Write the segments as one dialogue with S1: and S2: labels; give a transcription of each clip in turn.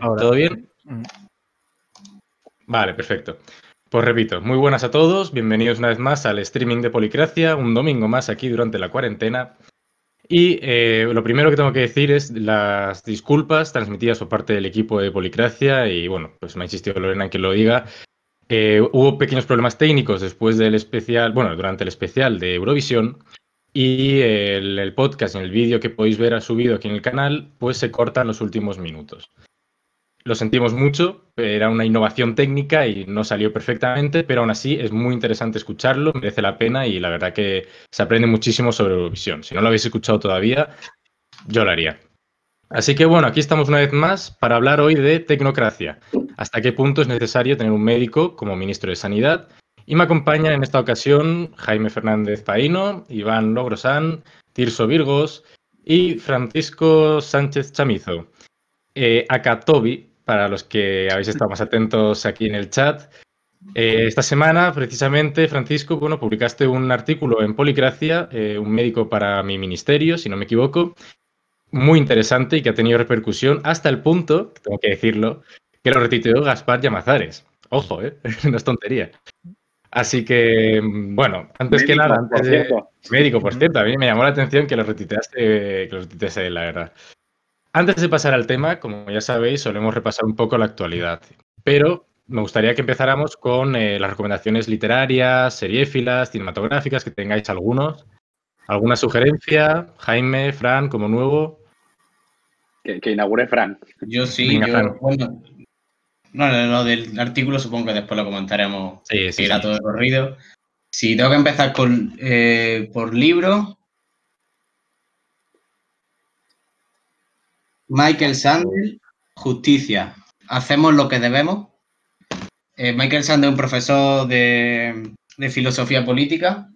S1: ¿Todo bien? Mm. Vale, perfecto. Pues repito, muy buenas a todos, bienvenidos una vez más al streaming de Policracia, un domingo más aquí durante la cuarentena. Y eh, lo primero que tengo que decir es las disculpas transmitidas por parte del equipo de Policracia y bueno, pues me ha insistido Lorena en que lo diga. Eh, hubo pequeños problemas técnicos después del especial, bueno, durante el especial de Eurovisión y el, el podcast en el vídeo que podéis ver ha subido aquí en el canal, pues se cortan los últimos minutos. Lo sentimos mucho, era una innovación técnica y no salió perfectamente, pero aún así es muy interesante escucharlo, merece la pena y la verdad que se aprende muchísimo sobre Eurovisión. Si no lo habéis escuchado todavía, yo lo haría. Así que bueno, aquí estamos una vez más para hablar hoy de tecnocracia. Hasta qué punto es necesario tener un médico como ministro de Sanidad. Y me acompañan en esta ocasión Jaime Fernández Paino, Iván Logrosán, Tirso Virgos y Francisco Sánchez Chamizo. Eh, Toby para los que habéis estado más atentos aquí en el chat. Eh, esta semana, precisamente, Francisco, bueno, publicaste un artículo en Policracia, eh, un médico para mi ministerio, si no me equivoco, muy interesante y que ha tenido repercusión hasta el punto, tengo que decirlo, que lo retuiteó Gaspar Llamazares. Ojo, ¿eh? no es tontería. Así que, bueno, antes que nada, antes de... Médico, por cierto, a mí me llamó la atención que lo retuiteaste, que lo retuiteaste, la verdad. Antes de pasar al tema, como ya sabéis, solemos repasar un poco la actualidad, pero me gustaría que empezáramos con eh, las recomendaciones literarias, seriéfilas, cinematográficas, que tengáis algunos. ¿Alguna sugerencia? Jaime, Fran, como nuevo.
S2: Que, inaugure Fran.
S3: Yo sí, yo, bueno, no, lo del artículo supongo que después lo comentaremos. Sí, sí. todo el corrido. Si tengo que empezar con, eh, por libro, Michael Sandel, Justicia. Hacemos lo que debemos. Eh, Michael Sandel es un profesor de, filosofía política,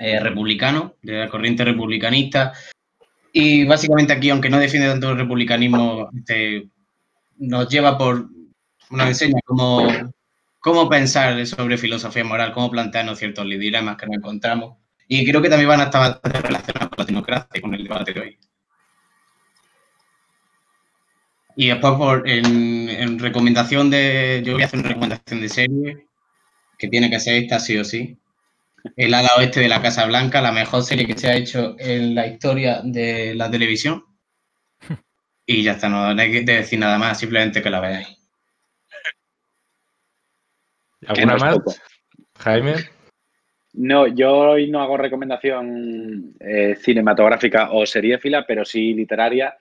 S3: eh, republicano, de la corriente republicanista. Y básicamente aquí, aunque no defiende tanto el republicanismo, este, nos lleva por, una enseña cómo, cómo pensar sobre filosofía moral, cómo plantearnos ciertos dilemas que nos encontramos. Y creo que también van a estar relacionados con la democracia y con el debate de hoy. Y después, por, en, recomendación de. Yo voy a hacer una recomendación de serie, que tiene que ser esta sí o sí. El ala oeste de la Casa Blanca, la mejor serie que se ha hecho en la historia de la televisión. Y ya está, no, hay que decir nada más, simplemente que la veáis.
S1: ¿Alguna más? Jaime.
S2: No, yo hoy no hago recomendación eh, cinematográfica o seriéfila, pero sí literaria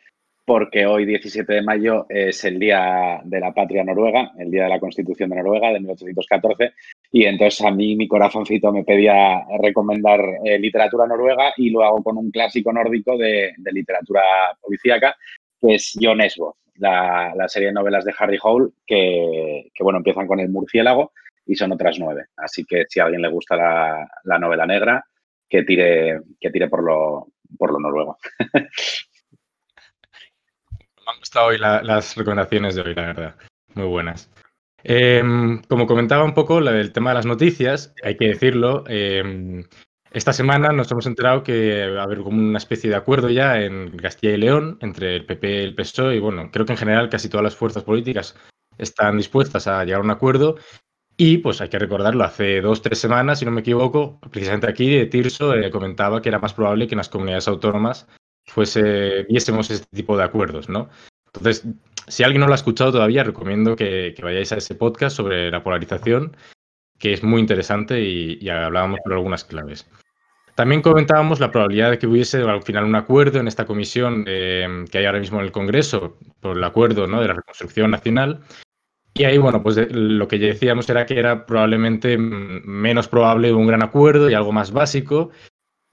S2: porque hoy, 17 de mayo, es el Día de la Patria Noruega, el Día de la Constitución de Noruega de 1814, y entonces a mí mi corazoncito me pedía recomendar eh, literatura noruega y lo hago con un clásico nórdico de, literatura policíaca, que es John Esbo, la, serie de novelas de Harry Hole, que, bueno, empiezan con el murciélago y son otras nueve. Así que si a alguien le gusta la, novela negra, que tire, que tire por lo, por lo noruego.
S1: Me han gustado hoy las recomendaciones de hoy, la verdad. Muy buenas. Em, como comentaba un poco el tema de las noticias, hay que decirlo, em, esta semana nos hemos enterado que va a haber como una especie de acuerdo ya en Castilla y León entre el PP el PSOE y bueno, creo que en general casi todas las fuerzas políticas están dispuestas a llegar a un acuerdo y pues hay que recordarlo, hace dos, tres semanas, si no me equivoco, precisamente aquí Tirso eh, comentaba que era más probable que en las comunidades autónomas fuese, viésemos este tipo de acuerdos, ¿no? Entonces, si alguien no lo ha escuchado todavía, recomiendo que, vayáis a ese podcast sobre la polarización, que es muy interesante y, hablábamos por algunas claves. También comentábamos la probabilidad de que hubiese al final un acuerdo en esta comisión eh, que hay ahora mismo en el Congreso por el acuerdo ¿no? de la reconstrucción nacional. Y ahí, bueno, pues lo que decíamos era que era probablemente menos probable un gran acuerdo y algo más básico,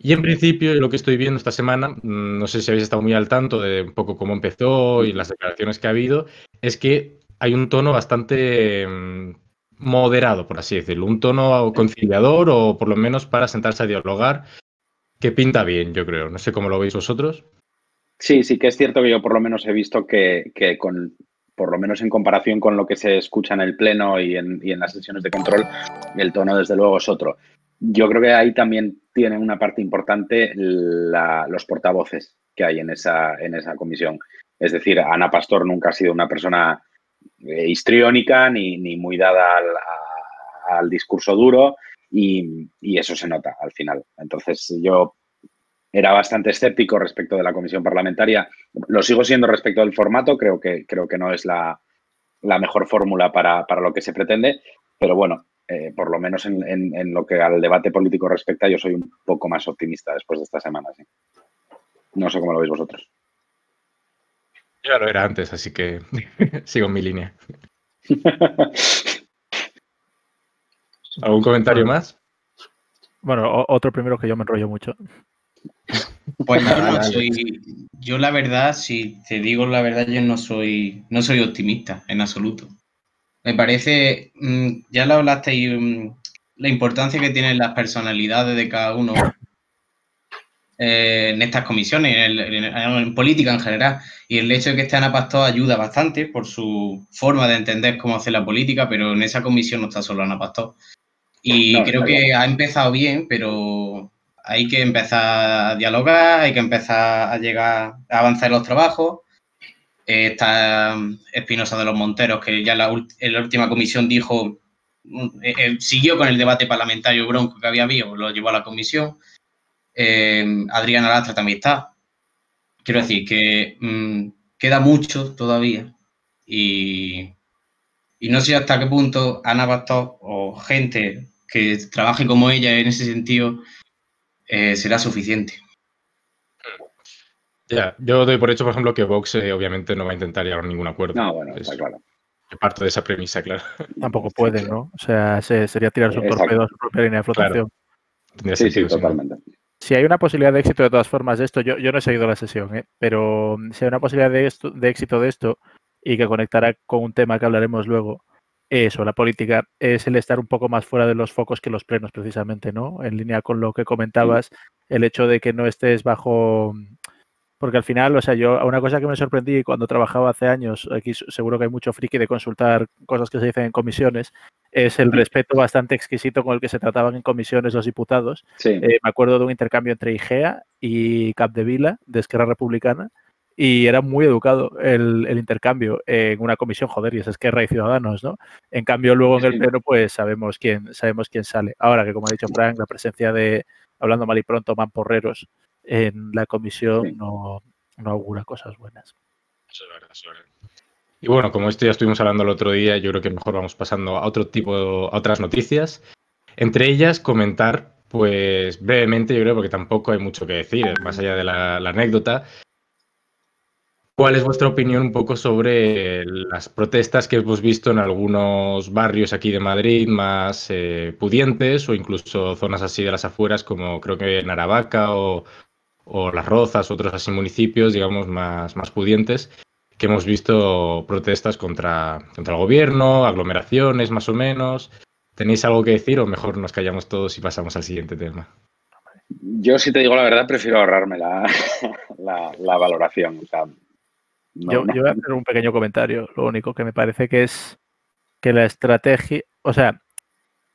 S1: y en principio, lo que estoy viendo esta semana, mm, no sé si habéis estado muy al tanto de un poco cómo empezó y las declaraciones que ha habido, es que hay un tono bastante mm, moderado, por así decirlo, un tono conciliador o por lo menos para sentarse a dialogar, que pinta bien, yo creo. No sé cómo lo veis vosotros.
S2: Sí, sí que es cierto que yo por lo menos he visto que, con, por lo menos en comparación con lo que se escucha en el Pleno y en, y en las sesiones de control, el tono desde luego es otro. Yo creo que ahí también tienen una parte importante los portavoces que hay en esa, en esa comisión. Es decir, Ana Pastor nunca ha sido una persona eh, histriónica ni, ni, muy dada al, discurso duro y, eso se nota al final. Entonces yo era bastante escéptico respecto de la comisión parlamentaria. Lo sigo siendo respecto del formato, creo que, creo que no es la, mejor fórmula para, lo que se pretende, pero bueno, eh, por lo menos en, lo que al debate político respecta, yo soy un poco más optimista después de esta semana. No sé cómo lo veis vosotros.
S1: Ya lo era antes, así que sigo en mi línea. ¿Algún comentario más?
S4: Bueno, otro primero que yo me enrollo mucho.
S3: Pues yo no soy, yo la verdad, si te digo la verdad, yo no soy, no soy optimista en absoluto. Me parece, mm, ya lo hablaste y mm, la importancia que tienen las personalidades de cada uno eh, en estas comisiones, en, política en general. Y el hecho de que esté Ana Pastor ayuda bastante por su forma de entender cómo hacer la política, pero en esa comisión no está solo Ana Pastor. Y creo que ha empezado bien, pero hay que empezar a dialogar, hay que empezar a llegar a avanzar en los trabajos. Eh, está Espinosa de los Monteros, que ya la, en la última comisión dijo, eh, siguió con el debate parlamentario bronco que había habido, lo llevó a la comisión. Eh, Adriana Lastra también está. Quiero decir que mm, queda mucho todavía y, no sé hasta qué punto Ana Pastor o gente que trabaje como ella en ese sentido eh, será suficiente.
S1: Ya, yo doy por hecho, por ejemplo, que Vox eh, obviamente no va a intentar llegar a ningún acuerdo.
S2: No, bueno, está claro.
S1: Parto de esa premisa, claro.
S4: Tampoco puede, ¿no? O sea, sería tirar su torpedo a su propia línea de flotación.
S2: Sí, sí, totalmente.
S4: Si hay una posibilidad de éxito de todas formas de esto, yo, yo no he seguido la sesión, ¿eh? pero mm, si hay una posibilidad de, esto, de éxito de esto y que conectará con un tema que hablaremos luego eso, la política, es el estar un poco más fuera de los focos que los plenos, precisamente, ¿no? En línea con lo que comentabas, el hecho de que no estés bajo porque al final, o sea, yo, una cosa que me sorprendí cuando trabajaba hace años, aquí seguro que hay mucho friki de consultar cosas que se dicen en comisiones, es el respeto bastante exquisito con el que se trataban en comisiones los diputados. Eh, me acuerdo de un intercambio entre IGEA y Capdevila, de Esquerra Republicana, y era muy educado el, intercambio en una comisión, joder, y es Esquerra y Ciudadanos, ¿no? En cambio, luego en el pleno, pues sabemos quién, sabemos quién sale. Ahora que, como ha dicho Frank, la presencia de, hablando mal y pronto, mamporreros en la comisión no, no, augura cosas buenas.
S1: Eso es verdad, eso es verdad. Y bueno, como esto ya estuvimos hablando el otro día, yo creo que mejor vamos pasando a otro tipo, a otras noticias. Entre ellas, comentar, pues brevemente, yo creo, porque tampoco hay mucho que decir, más allá de la, anécdota. ¿Cuál es vuestra opinión un poco sobre las protestas que hemos visto en algunos barrios aquí de Madrid más eh, pudientes o incluso zonas así de las afueras como creo que en Aravaca o, o Las Rozas, otros así municipios, digamos, más, más pudientes, que hemos visto protestas contra, contra el gobierno, aglomeraciones más o menos. ¿Tenéis algo que decir o mejor nos callamos todos y pasamos al siguiente tema?
S2: Yo, si te digo la verdad, prefiero ahorrarme la, la, valoración.
S4: yo, yo, voy a hacer un pequeño comentario. Lo único que me parece que es que la estrategia, o sea,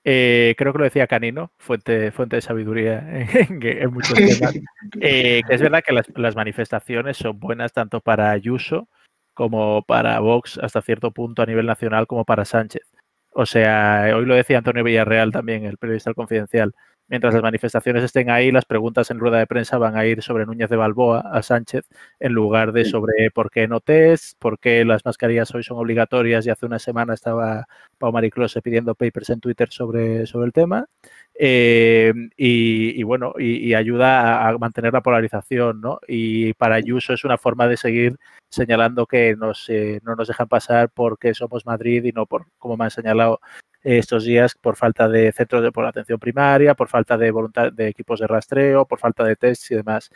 S4: eh, creo que lo decía Canino, fuente, fuente de sabiduría en, muchos temas, eh, que es verdad que las, manifestaciones son buenas tanto para Ayuso como para Vox hasta cierto punto a nivel nacional como para Sánchez. O sea, hoy lo decía Antonio Villarreal también, el periodista confidencial. Mientras las manifestaciones estén ahí, las preguntas en rueda de prensa van a ir sobre Núñez de Balboa a Sánchez en lugar de sobre por qué no test, por qué las mascarillas hoy son obligatorias y hace una semana estaba Pau Mariclose pidiendo papers en Twitter sobre, sobre el tema. Eh, y, bueno, y, ayuda a, mantener la polarización, ¿no? Y para Ayuso es una forma de seguir señalando que nos, eh, no nos dejan pasar porque somos Madrid y no por, como me han señalado estos días, por falta de centros de por atención primaria, por falta de voluntad de equipos de rastreo, por falta de tests y demás.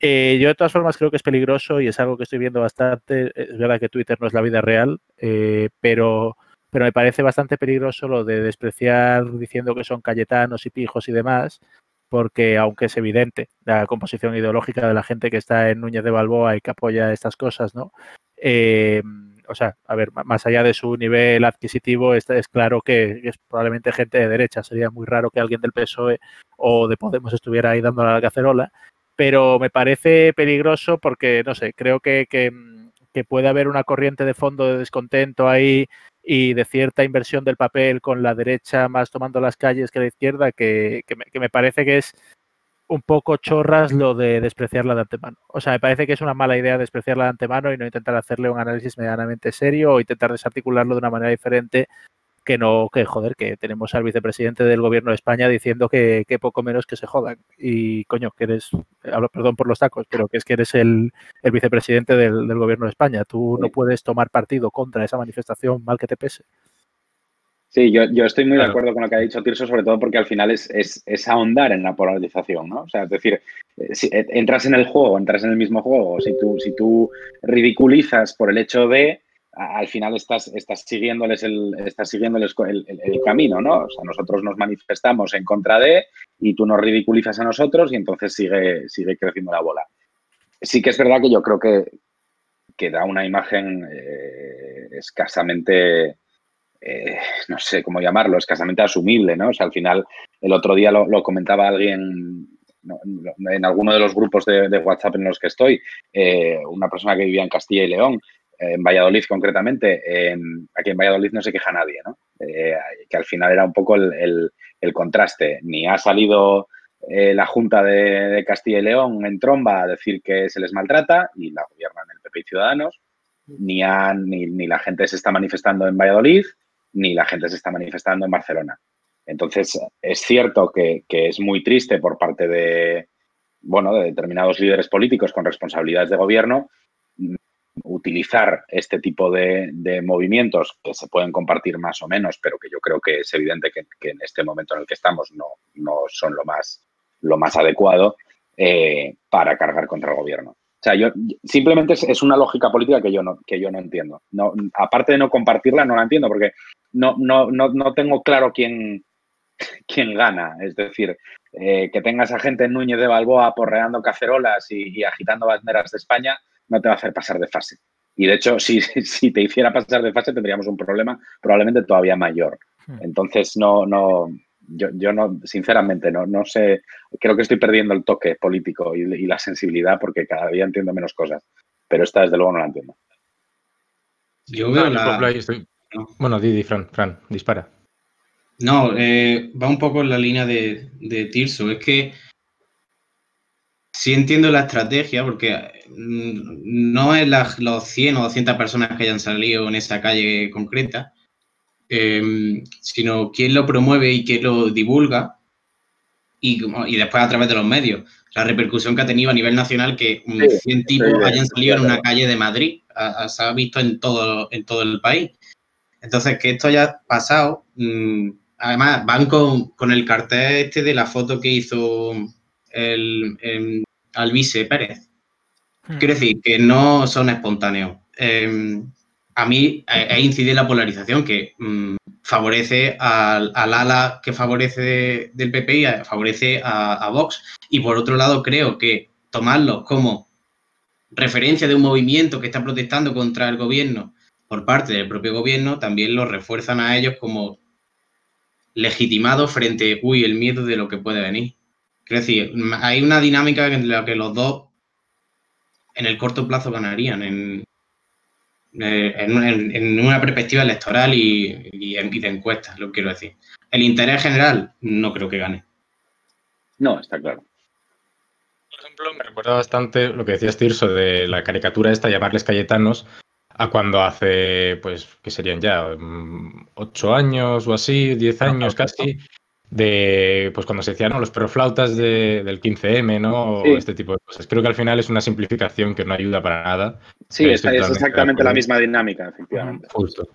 S4: Eh, yo de todas formas creo que es peligroso y es algo que estoy viendo bastante. Es verdad que Twitter no es la vida real, pero pero me parece bastante peligroso lo de despreciar diciendo que son cayetanos y pijos y demás, porque aunque es evidente la composición ideológica de la gente que está en Núñez de Balboa y que apoya estas cosas, ¿no? Eh, o sea, a ver, más allá de su nivel adquisitivo, es, es claro que es probablemente gente de derecha. Sería muy raro que alguien del PSOE o de Podemos estuviera ahí dándole la cacerola. Pero me parece peligroso porque, no sé, creo que que puede haber una corriente de fondo de descontento ahí y de cierta inversión del papel con la derecha más tomando las calles que la izquierda, que, me, parece que es un poco chorras lo de despreciarla de antemano. O sea, me parece que es una mala idea despreciarla de antemano y no intentar hacerle un análisis medianamente serio o intentar desarticularlo de una manera diferente que no, que joder, que tenemos al vicepresidente del gobierno de España diciendo que, poco menos que se jodan. Y coño, que eres, hablo, perdón por los tacos, pero que es que eres el, vicepresidente del, gobierno de España. Tú no puedes tomar partido contra esa manifestación, mal que te pese.
S2: Sí, yo, yo estoy muy de acuerdo con lo que ha dicho Tirso, sobre todo porque al final es, es, ahondar en la polarización, ¿no? O sea, es decir, eh, si eh, entras en el juego, entras en el mismo juego, si tú, si tú ridiculizas por el hecho de, al final estás, estás siguiéndoles, el, estás siguiéndoles el, el, camino, ¿no? O sea, nosotros nos manifestamos en contra de y tú nos ridiculizas a nosotros y entonces sigue, sigue creciendo la bola. Sí que es verdad que yo creo que, que da una imagen eh, escasamente, eh, no sé cómo llamarlo, escasamente asumible, ¿no? O sea, al final, el otro día lo, comentaba alguien en alguno de los grupos de, WhatsApp en los que estoy, eh, una persona que vivía en Castilla y León, en Valladolid concretamente, aquí en Valladolid no se queja nadie, ¿no? Eh, que al final era un poco el, contraste. Ni ha salido eh, la Junta de, Castilla y León en tromba a decir que se les maltrata y la gobiernan el PP y Ciudadanos, ni, ni, la gente se está manifestando en Valladolid, ni la gente se está manifestando en Barcelona. Entonces, es cierto que, es muy triste por parte de, bueno, de determinados líderes políticos con responsabilidades de gobierno utilizar este tipo de, movimientos que se pueden compartir más o menos, pero que yo creo que es evidente que, en este momento en el que estamos no, no son lo más, lo más adecuado eh, para cargar contra el gobierno. O sea, yo simplemente es, una lógica política que yo no, que yo no entiendo. No, aparte de no compartirla, no la entiendo porque no, no, no, tengo claro quién, quién gana. Es decir, eh, que tengas a gente en Núñez de Balboa porreando cacerolas y agitando banderas de España, no te va a hacer pasar de fase. Y de hecho, si, si te hiciera pasar de fase, tendríamos un problema probablemente todavía mayor. Hmm. Entonces, no, no, yo, yo no, sinceramente, no, no sé, creo que estoy perdiendo el toque político y, la sensibilidad porque cada día entiendo menos cosas. Pero esta, desde luego, no la entiendo.
S1: Yo veo la... Bueno, Didi, Fran, Fran, dispara.
S3: No, eh, va un poco en la línea de, de Tirso. Es que sí entiendo la estrategia porque mm, no es los 100 o 200 personas que hayan salido en esa calle concreta, em, sino quién lo promueve y quién lo divulga y, y, después a través de los medios. La repercusión que ha tenido a nivel nacional que 100 tipos hayan salido en una calle de Madrid, se ha visto en todo, en todo el país. Entonces, que esto haya pasado, mm, además van con, con el cartel este de la foto que hizo el, el Alvise Pérez. Hmm. Quiero decir que no son espontáneos. Em, a mí ahí incide la polarización que mm, favorece al, ala que favorece del PP y favorece a, Vox. Y por otro lado, creo que tomarlos como referencia de un movimiento que está protestando contra el gobierno por parte del propio gobierno, también los refuerzan a ellos como legitimados frente, uy, el miedo de lo que puede venir. Quiero decir, hay una dinámica en la que los dos en el corto plazo ganarían en, eh, en, una perspectiva electoral y, y, de encuestas, lo quiero decir. El interés general no creo que gane.
S2: No, está claro.
S1: Por ejemplo, me recuerda bastante lo que decías, Tirso, de la caricatura esta, llamarles Cayetanos, a cuando hace, pues, que serían ya mm, ocho años o así, diez años casi, de pues cuando se decían los perroflautas de, del 15M, ¿no? O este tipo de cosas. Creo que al final es una simplificación que no ayuda para nada.
S2: Sí, es, exactamente la misma dinámica, efectivamente.
S1: Justo.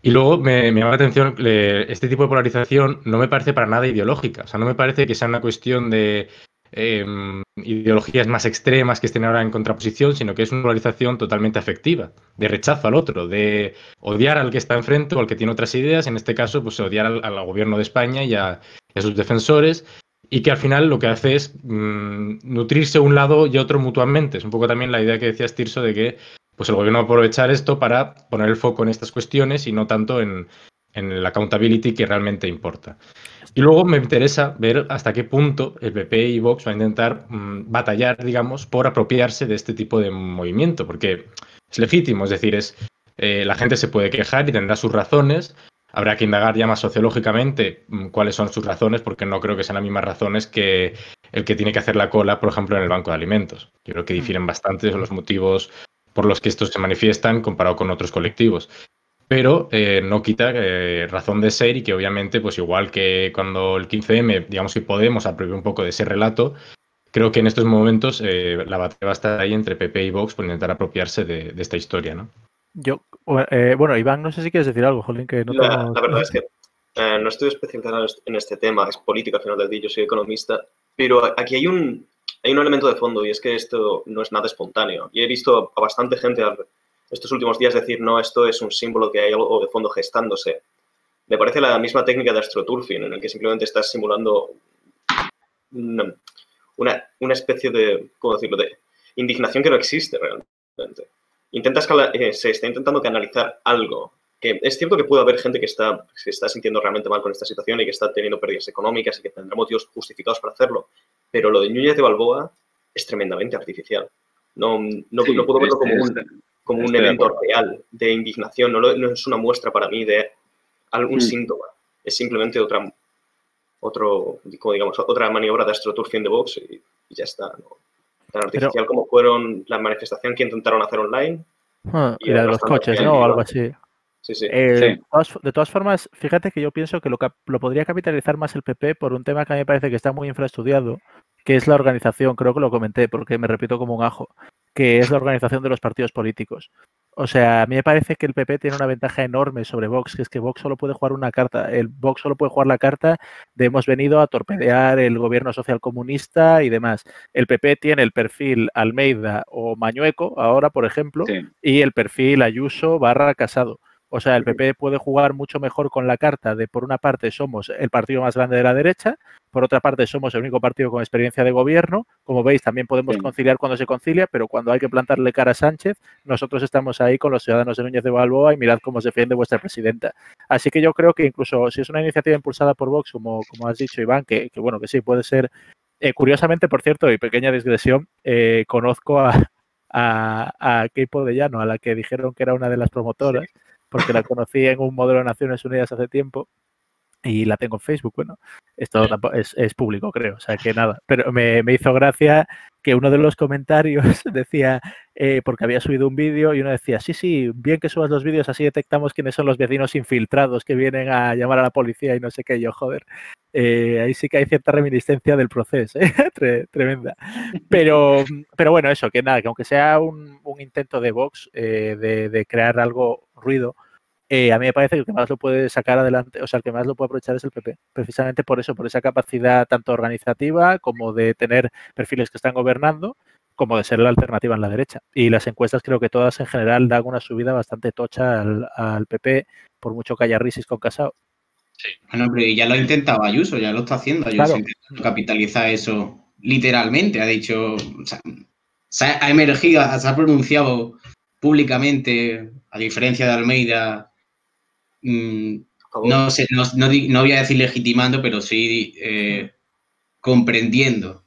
S1: Y luego me, llama la atención, este tipo de polarización no me parece para nada ideológica. O sea, no me parece que sea una cuestión de Em, ideologías más extremas que estén ahora en contraposición, sino que es una polarización totalmente afectiva, de rechazo al otro, de odiar al que está enfrente o al que tiene otras ideas, en este caso, pues odiar al, gobierno de España y a, sus defensores, y que al final lo que hace es mm, nutrirse un lado y otro mutuamente. Es un poco también la idea que decías, Tirso, de que pues el gobierno va a aprovechar esto para poner el foco en estas cuestiones y no tanto en, en la accountability que realmente importa. Y luego me interesa ver hasta qué punto el PP y Vox va a intentar mm, batallar, digamos, por apropiarse de este tipo de movimiento, porque es legítimo, es decir, es eh, la gente se puede quejar y tendrá sus razones. Habrá que indagar ya más sociológicamente mm, cuáles son sus razones, porque no creo que sean las mismas razones que el que tiene que hacer la cola, por ejemplo, en el banco de alimentos. Yo creo que mm. difieren bastante los motivos por los que estos se manifiestan comparado con otros colectivos. Pero eh, no quita eh, razón de ser y que obviamente, pues igual que cuando el 15M, digamos que Podemos apropió un poco de ese relato, creo que en estos momentos la batalla va a estar ahí entre PP y Vox por intentar apropiarse de, de esta historia, ¿no?
S4: Yo, eh, bueno, Iván, no sé si quieres decir algo, Jolín, que no
S5: la, la verdad es que eh, no estoy especializado en este tema, es política al final del día, yo soy economista, pero aquí hay un, hay un elemento de fondo y es que esto no es nada espontáneo. Y he visto a bastante gente estos últimos días decir, no, esto es un símbolo que hay algo de fondo gestándose. Me parece la misma técnica de astroturfing, en el que simplemente estás simulando una, una, una especie de, ¿cómo decirlo?, de indignación que no existe realmente intentas, eh, se está intentando canalizar algo. Que es cierto que puede haber gente que está, se está sintiendo realmente mal con esta situación y que está teniendo pérdidas económicas y que tendrá motivos justificados para hacerlo. Pero lo de Núñez de Balboa es tremendamente artificial. No, no, puedo verlo como un, como un evento real de indignación. No, no, es una muestra para mí de algún mm. síntoma. Es simplemente otra, otro, digamos, otra maniobra de astroturfing de Vox y, y ya está. ¿no? tan artificial como fueron la manifestación que intentaron hacer online.
S4: Ah, y, la de los coches, ¿no? O algo así.
S5: Sí, sí.
S4: Eh, de todas formas, fíjate que yo pienso que lo, lo, podría capitalizar más el PP por un tema que a mí me parece que está muy infraestudiado, que es la organización, creo que lo comenté porque me repito como un ajo, que es la organización de los partidos políticos. O sea, a mí me parece que el PP tiene una ventaja enorme sobre Vox, que es que Vox solo puede jugar una carta. El Vox solo puede jugar la carta de hemos venido a torpedear el gobierno social comunista y demás. El PP tiene el perfil Almeida o Mañueco, ahora, por ejemplo, y el perfil Ayuso barra Casado. O sea, el PP puede jugar mucho mejor con la carta de, por una parte, somos el partido más grande de la derecha, por otra parte, somos el único partido con experiencia de gobierno. Como veis, también podemos conciliar cuando se concilia, pero cuando hay que plantarle cara a Sánchez, nosotros estamos ahí con los ciudadanos de Núñez de Balboa y mirad cómo se defiende vuestra presidenta. Así que yo creo que incluso si es una iniciativa impulsada por Vox, como, como has dicho, Iván, que, bueno, que sí, puede ser. Eh, curiosamente, por cierto, y pequeña digresión, eh, conozco a, a, a Keipo de Llano, a la que dijeron que era una de las promotoras porque la conocí en un modelo de Naciones Unidas hace tiempo y la tengo en Facebook. Bueno, esto es, es público, creo, o sea que nada. Pero me, me hizo gracia que uno de los comentarios decía, eh, porque había subido un vídeo y uno decía, sí, sí, bien que subas los vídeos, así detectamos quiénes son los vecinos infiltrados que vienen a llamar a la policía y no sé qué, yo, joder. Eh, ahí sí que hay cierta reminiscencia del proceso, ¿eh? tremenda. Pero, pero bueno, eso, que nada, que aunque sea un, un intento de Vox de, de crear algo ruido, eh, a mí me parece que el que más lo puede sacar adelante, o sea, el que más lo puede aprovechar es el PP, precisamente por eso, por esa capacidad tanto organizativa como de tener perfiles que están gobernando, como de ser la alternativa en la derecha. Y las encuestas creo que todas en general dan una subida bastante tocha al, PP, por mucho que haya risis con Casado.
S3: Sí. Bueno, pero ya lo ha intentado Ayuso, ya lo está haciendo. Ayuso claro. capitalizar eso literalmente. Ha dicho, o sea, se ha emergido, se ha pronunciado públicamente, a diferencia de Almeida, Mm, no sé, no, no, voy a decir legitimando, pero sí eh, comprendiendo.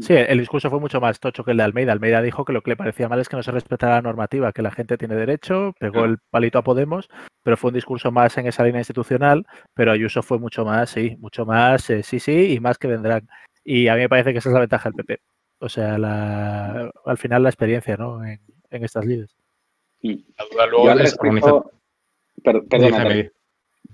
S4: Sí, el discurso fue mucho más tocho que el de Almeida. Almeida dijo que lo que le parecía mal es que no se respetara la normativa, que la gente tiene derecho, pegó el palito a Podemos, pero fue un discurso más en esa línea institucional, pero Ayuso fue mucho más, sí, mucho más, eh, sí, sí, y más que vendrán. Y a mí me parece que esa es la ventaja del PP. O sea, al final la experiencia, ¿no? En, estas líderes.
S1: La duda luego es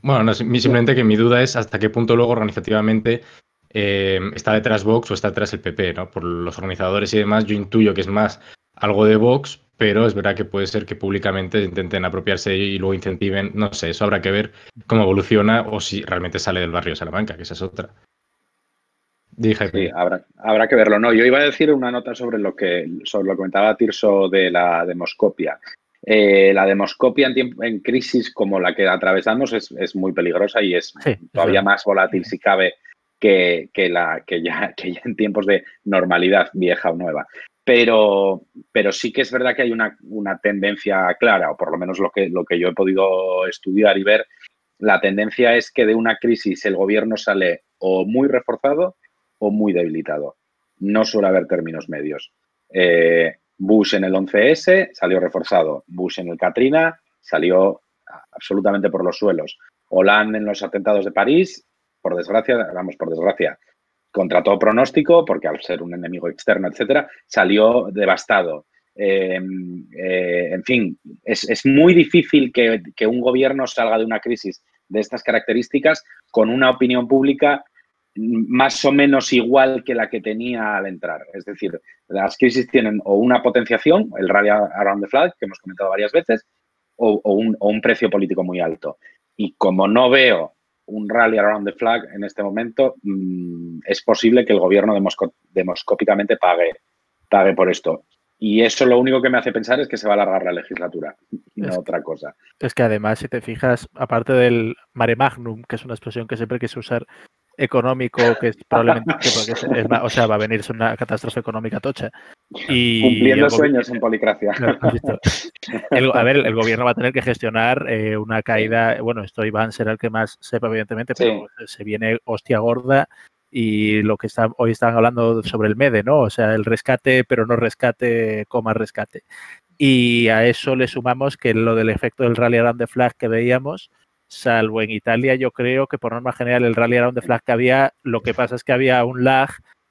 S1: bueno, simplemente que mi duda es hasta qué punto luego organizativamente eh, está detrás Vox o está detrás el PP, ¿no? Por los organizadores y demás, yo intuyo que es más algo de Vox, pero es verdad que puede ser que públicamente intenten apropiarse y luego incentiven, no sé, eso habrá que ver cómo evoluciona o si realmente sale del barrio de Salamanca, que esa es otra.
S2: Dije, sí, habrá, habrá que verlo. No, yo iba a decir una nota sobre lo que sobre lo que comentaba Tirso de la demoscopia. Eh, la demoscopia en, en, crisis como la que atravesamos es, muy peligrosa y es todavía más volátil si cabe que, la, que, ya, que ya en tiempos de normalidad vieja o nueva. Pero, pero sí que es verdad que hay una, una, tendencia clara, o por lo menos lo que, lo que yo he podido estudiar y ver, la tendencia es que de una crisis el gobierno sale o muy reforzado o muy debilitado. No suele haber términos medios. Eh, Bush en el 11S salió reforzado. Bush en el Katrina salió absolutamente por los suelos. Hollande en los atentados de París, por desgracia, vamos, por desgracia, contra todo pronóstico, porque al ser un enemigo externo, etcétera, salió devastado. Em, eh, en fin, es, muy difícil que, que, un gobierno salga de una crisis de estas características con una opinión pública más o menos igual que la que tenía al entrar. Es decir, las crisis tienen o una potenciación, el rally around the flag, que hemos comentado varias veces, o, un, precio político muy alto. Y como no veo un rally around the flag en este momento, mm, es posible que el gobierno demoscópicamente pague, pague por esto. Y eso lo único que me hace pensar es que se va a alargar la legislatura, y no otra cosa.
S4: Es que además, si te fijas, aparte del mare magnum, que es una expresión que siempre quise usar económico que es probablemente o sea va a venir una catástrofe económica tocha.
S2: Y cumpliendo sueños en policracia.
S4: A ver el gobierno va a tener que gestionar eh, una caída. Bueno esto Iván será el que más sepa evidentemente pero se viene hostia gorda y lo que está, hoy están hablando sobre el MEDE, ¿no? O sea, el rescate, pero no rescate, coma rescate. Y a eso le sumamos que lo del efecto del rally around the flag que veíamos, salvo en Italia, yo creo que por norma general el rally around the flag que había, lo que pasa es que había un lag,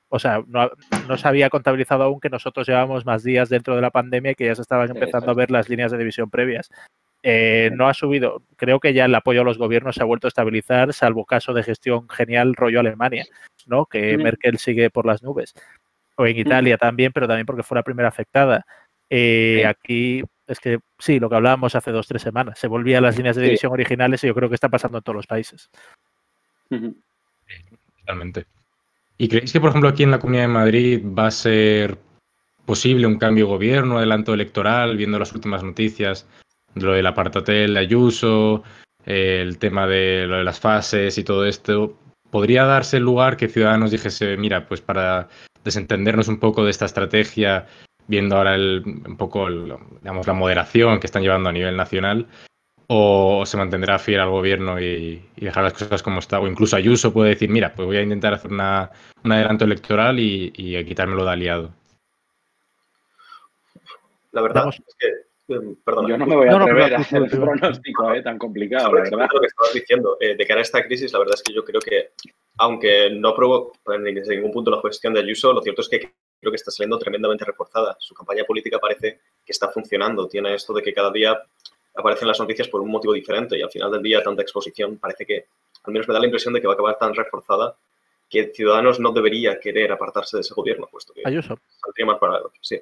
S4: o sea, no, se había contabilizado aún que nosotros llevábamos más días dentro de la pandemia y que ya se estaban empezando a ver las líneas de división previas. Eh, no ha subido, creo que ya el apoyo a los gobiernos se ha vuelto a estabilizar, salvo caso de gestión genial rollo Alemania, ¿no? Que Merkel sigue por las nubes. O en Italia también, pero también porque fue la primera afectada. Eh, aquí es que sí, lo que hablábamos hace dos, tres semanas, se volvía a las líneas de división originales y yo creo que está pasando en todos los países.
S1: Totalmente. ¿Y creéis que, por ejemplo, aquí en la Comunidad de Madrid va a ser posible un cambio de gobierno, adelanto electoral, viendo las últimas noticias, lo del apartatel de Ayuso, el tema de lo de las fases y todo esto? ¿Podría darse el lugar que Ciudadanos dijese, mira, pues para desentendernos un poco de esta estrategia viendo ahora el, un poco digamos, la moderación que están llevando a nivel nacional, o se mantendrá fiel al gobierno y, dejar las cosas como está, o incluso Ayuso puede decir, mira, pues voy a intentar hacer una, un adelanto electoral y, y quitármelo de aliado.
S5: La verdad es que
S2: em, Perdón, Yo no me voy a atrever a hacer un pronóstico eh, tan complicado, la verdad.
S5: Lo que estabas diciendo, eh, de cara a esta crisis, la verdad es que yo creo que, aunque no apruebo desde ningún punto la cuestión de Ayuso, lo cierto es que creo que está saliendo tremendamente reforzada. Su campaña política parece que está funcionando. Tiene esto de que cada día aparecen las noticias por un motivo diferente y al final del día tanta exposición parece que, al menos me da la impresión de que va a acabar tan reforzada que Ciudadanos no debería querer apartarse de ese gobierno, puesto que
S4: Ayuso.
S5: saldría más para sí.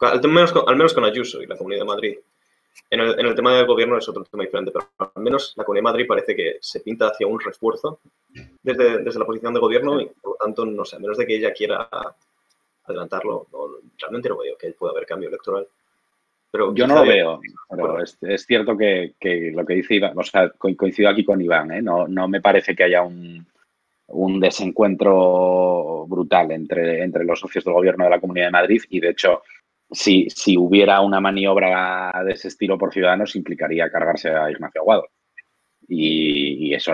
S5: Al menos, con, al menos con Ayuso y la Comunidad de Madrid. En el, en el, tema del gobierno es otro tema diferente, pero al menos la Comunidad de Madrid parece que se pinta hacia un refuerzo desde, desde la posición de gobierno y, por lo tanto, no sé, a menos de que ella quiera adelantarlo. realmente no veo que pueda haber cambio electoral.
S2: Pero Yo no lo veo, pero es, cierto que, lo que dice Iván, o sea, coincido aquí con Iván, ¿eh? no, no me parece que haya un, un desencuentro brutal entre, entre los socios del gobierno de la Comunidad de Madrid y, de hecho, si, si hubiera una maniobra de ese estilo por Ciudadanos, implicaría cargarse a Ignacio Aguado. Y, y, eso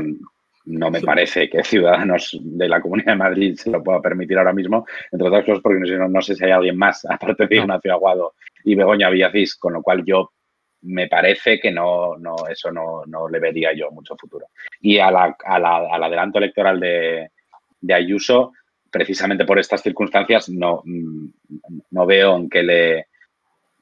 S2: no me parece que Ciudadanos de la Comunidad de Madrid se lo pueda permitir ahora mismo, entre otras cosas porque no, sé si hay alguien más, aparte de Ignacio Aguado y Begoña Villacís, con lo cual yo me parece que no, no eso no, no le vería yo mucho futuro. Y a la, a la, al adelanto electoral de, de, Ayuso, precisamente por estas circunstancias, no, no veo en qué le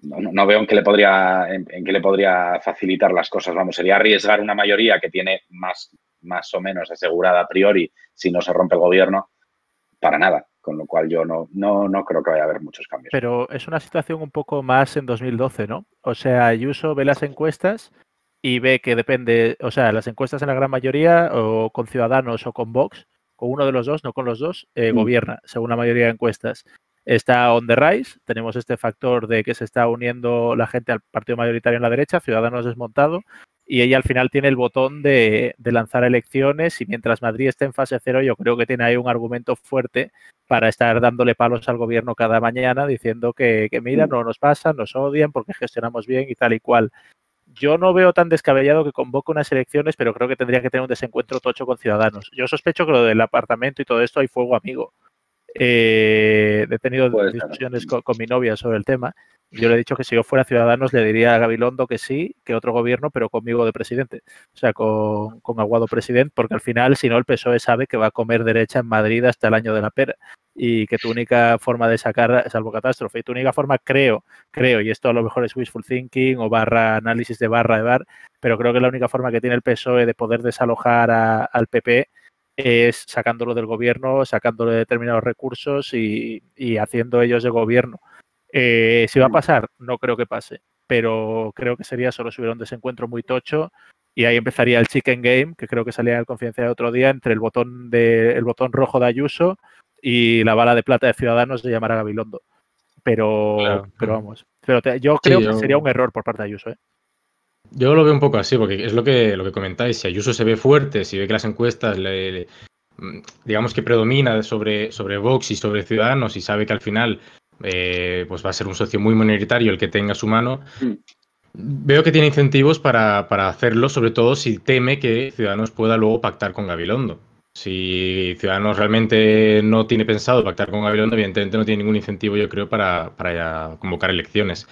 S2: no, veo en qué le podría en, en qué le podría facilitar las cosas. Vamos, sería arriesgar una mayoría que tiene más más o menos asegurada a priori si no se rompe el gobierno, para nada. Con lo cual yo no, no, no creo que vaya a haber muchos cambios.
S4: Pero es una situación un poco más en 2012, ¿no? O sea, Ayuso ve las encuestas y ve que depende, o sea, las encuestas en la gran mayoría, o con Ciudadanos o con Vox, con uno de los dos, no con los dos, eh, mm. gobierna, según la mayoría de encuestas. Está on the rise, tenemos este factor de que se está uniendo la gente al partido mayoritario en la derecha, Ciudadanos desmontado, y ella al final tiene el botón de, lanzar elecciones y mientras Madrid esté en fase cero yo creo que tiene ahí un argumento fuerte para estar dándole palos al gobierno cada mañana diciendo que, mira, no nos pasa, nos odian porque gestionamos bien y tal y cual. Yo no veo tan descabellado que convoque unas elecciones, pero creo que tendría que tener un desencuentro tocho con ciudadanos. Yo sospecho que lo del apartamento y todo esto hay fuego amigo. Eh, he tenido discusiones con, mi novia sobre el tema. Yo le he dicho que si yo fuera Ciudadanos le diría a Gabilondo que sí, que otro gobierno, pero conmigo de presidente. O sea, con, con Aguado presidente, porque al final, si no, el PSOE sabe que va a comer derecha en Madrid hasta el año de la pera y que tu única forma de sacar, salvo catástrofe, y tu única forma, creo, creo, y esto a lo mejor es wishful thinking o barra análisis de barra de bar, pero creo que la única forma que tiene el PSOE de poder desalojar al PP es sacándolo del gobierno, sacándolo de determinados recursos y, haciendo ellos de gobierno. Eh, si va a mm. pasar, no creo que pase, pero creo que sería solo si hubiera un desencuentro muy tocho y ahí empezaría el chicken game, que creo que salía en el confidencial de otro día, entre el botón, de, el botón rojo de Ayuso y la bala de plata de Ciudadanos de llamar a Gabilondo. Pero, pero vamos, pero yo creo que sería un error por parte de Ayuso. ¿eh?
S1: Yo lo veo un poco así, porque es lo que, lo que comentáis. Si Ayuso se ve fuerte, si ve que las encuestas le, mm, digamos que predomina sobre, sobre Vox y sobre Ciudadanos y sabe que al final eh, pues va a ser un socio muy minoritario el que tenga su mano, mm. veo que tiene incentivos para, para, hacerlo, sobre todo si teme que Ciudadanos pueda luego pactar con Gabilondo. Si Ciudadanos realmente no tiene pensado pactar con Gabilondo, evidentemente no tiene ningún incentivo, yo creo, para, para convocar elecciones.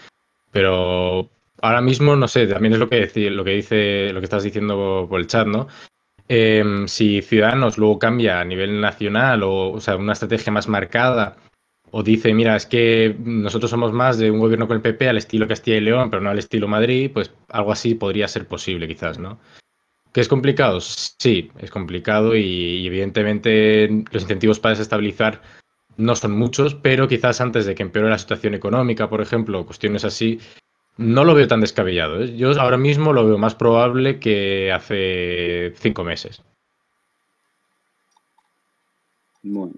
S1: Pero ahora mismo, no sé, también es lo que, lo que dice, lo que estás diciendo por el chat, ¿no? Em, si Ciudadanos luego cambia a nivel nacional o, o sea, una estrategia más marcada o dice, mira, es que nosotros somos más de un gobierno con el PP al estilo Castilla y León, pero no al estilo Madrid, pues algo así podría ser posible quizás, ¿no? ¿Que es complicado? Sí, es complicado y, evidentemente los incentivos para desestabilizar no son muchos, pero quizás antes de que empeore la situación económica, por ejemplo, cuestiones así, no lo veo tan descabellado. ¿eh? Yo ahora mismo lo veo más probable que hace cinco meses.
S2: Bueno.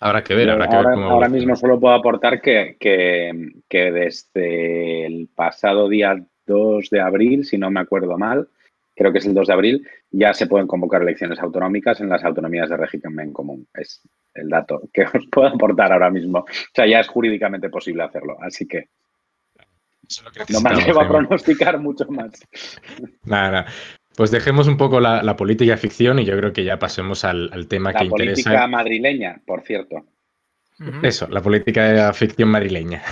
S1: Habrá que ver, habrá que
S2: ahora,
S1: ver cómo.
S2: Ahora mismo solo puedo aportar que, que, que, desde el pasado día 2 de abril, si no me acuerdo mal, creo que es el 2 de abril, ya se pueden convocar elecciones autonómicas en las autonomías de régimen común. Es el dato que os puedo aportar ahora mismo. O sea, ya es jurídicamente posible hacerlo. Así que no me atrevo a pronosticar mucho más.
S1: Nada, nada. Pues dejemos un poco la, política ficción y yo creo que ya pasemos al, tema que interesa.
S2: La política madrileña, por cierto.
S1: Eso, la política de la ficción madrileña.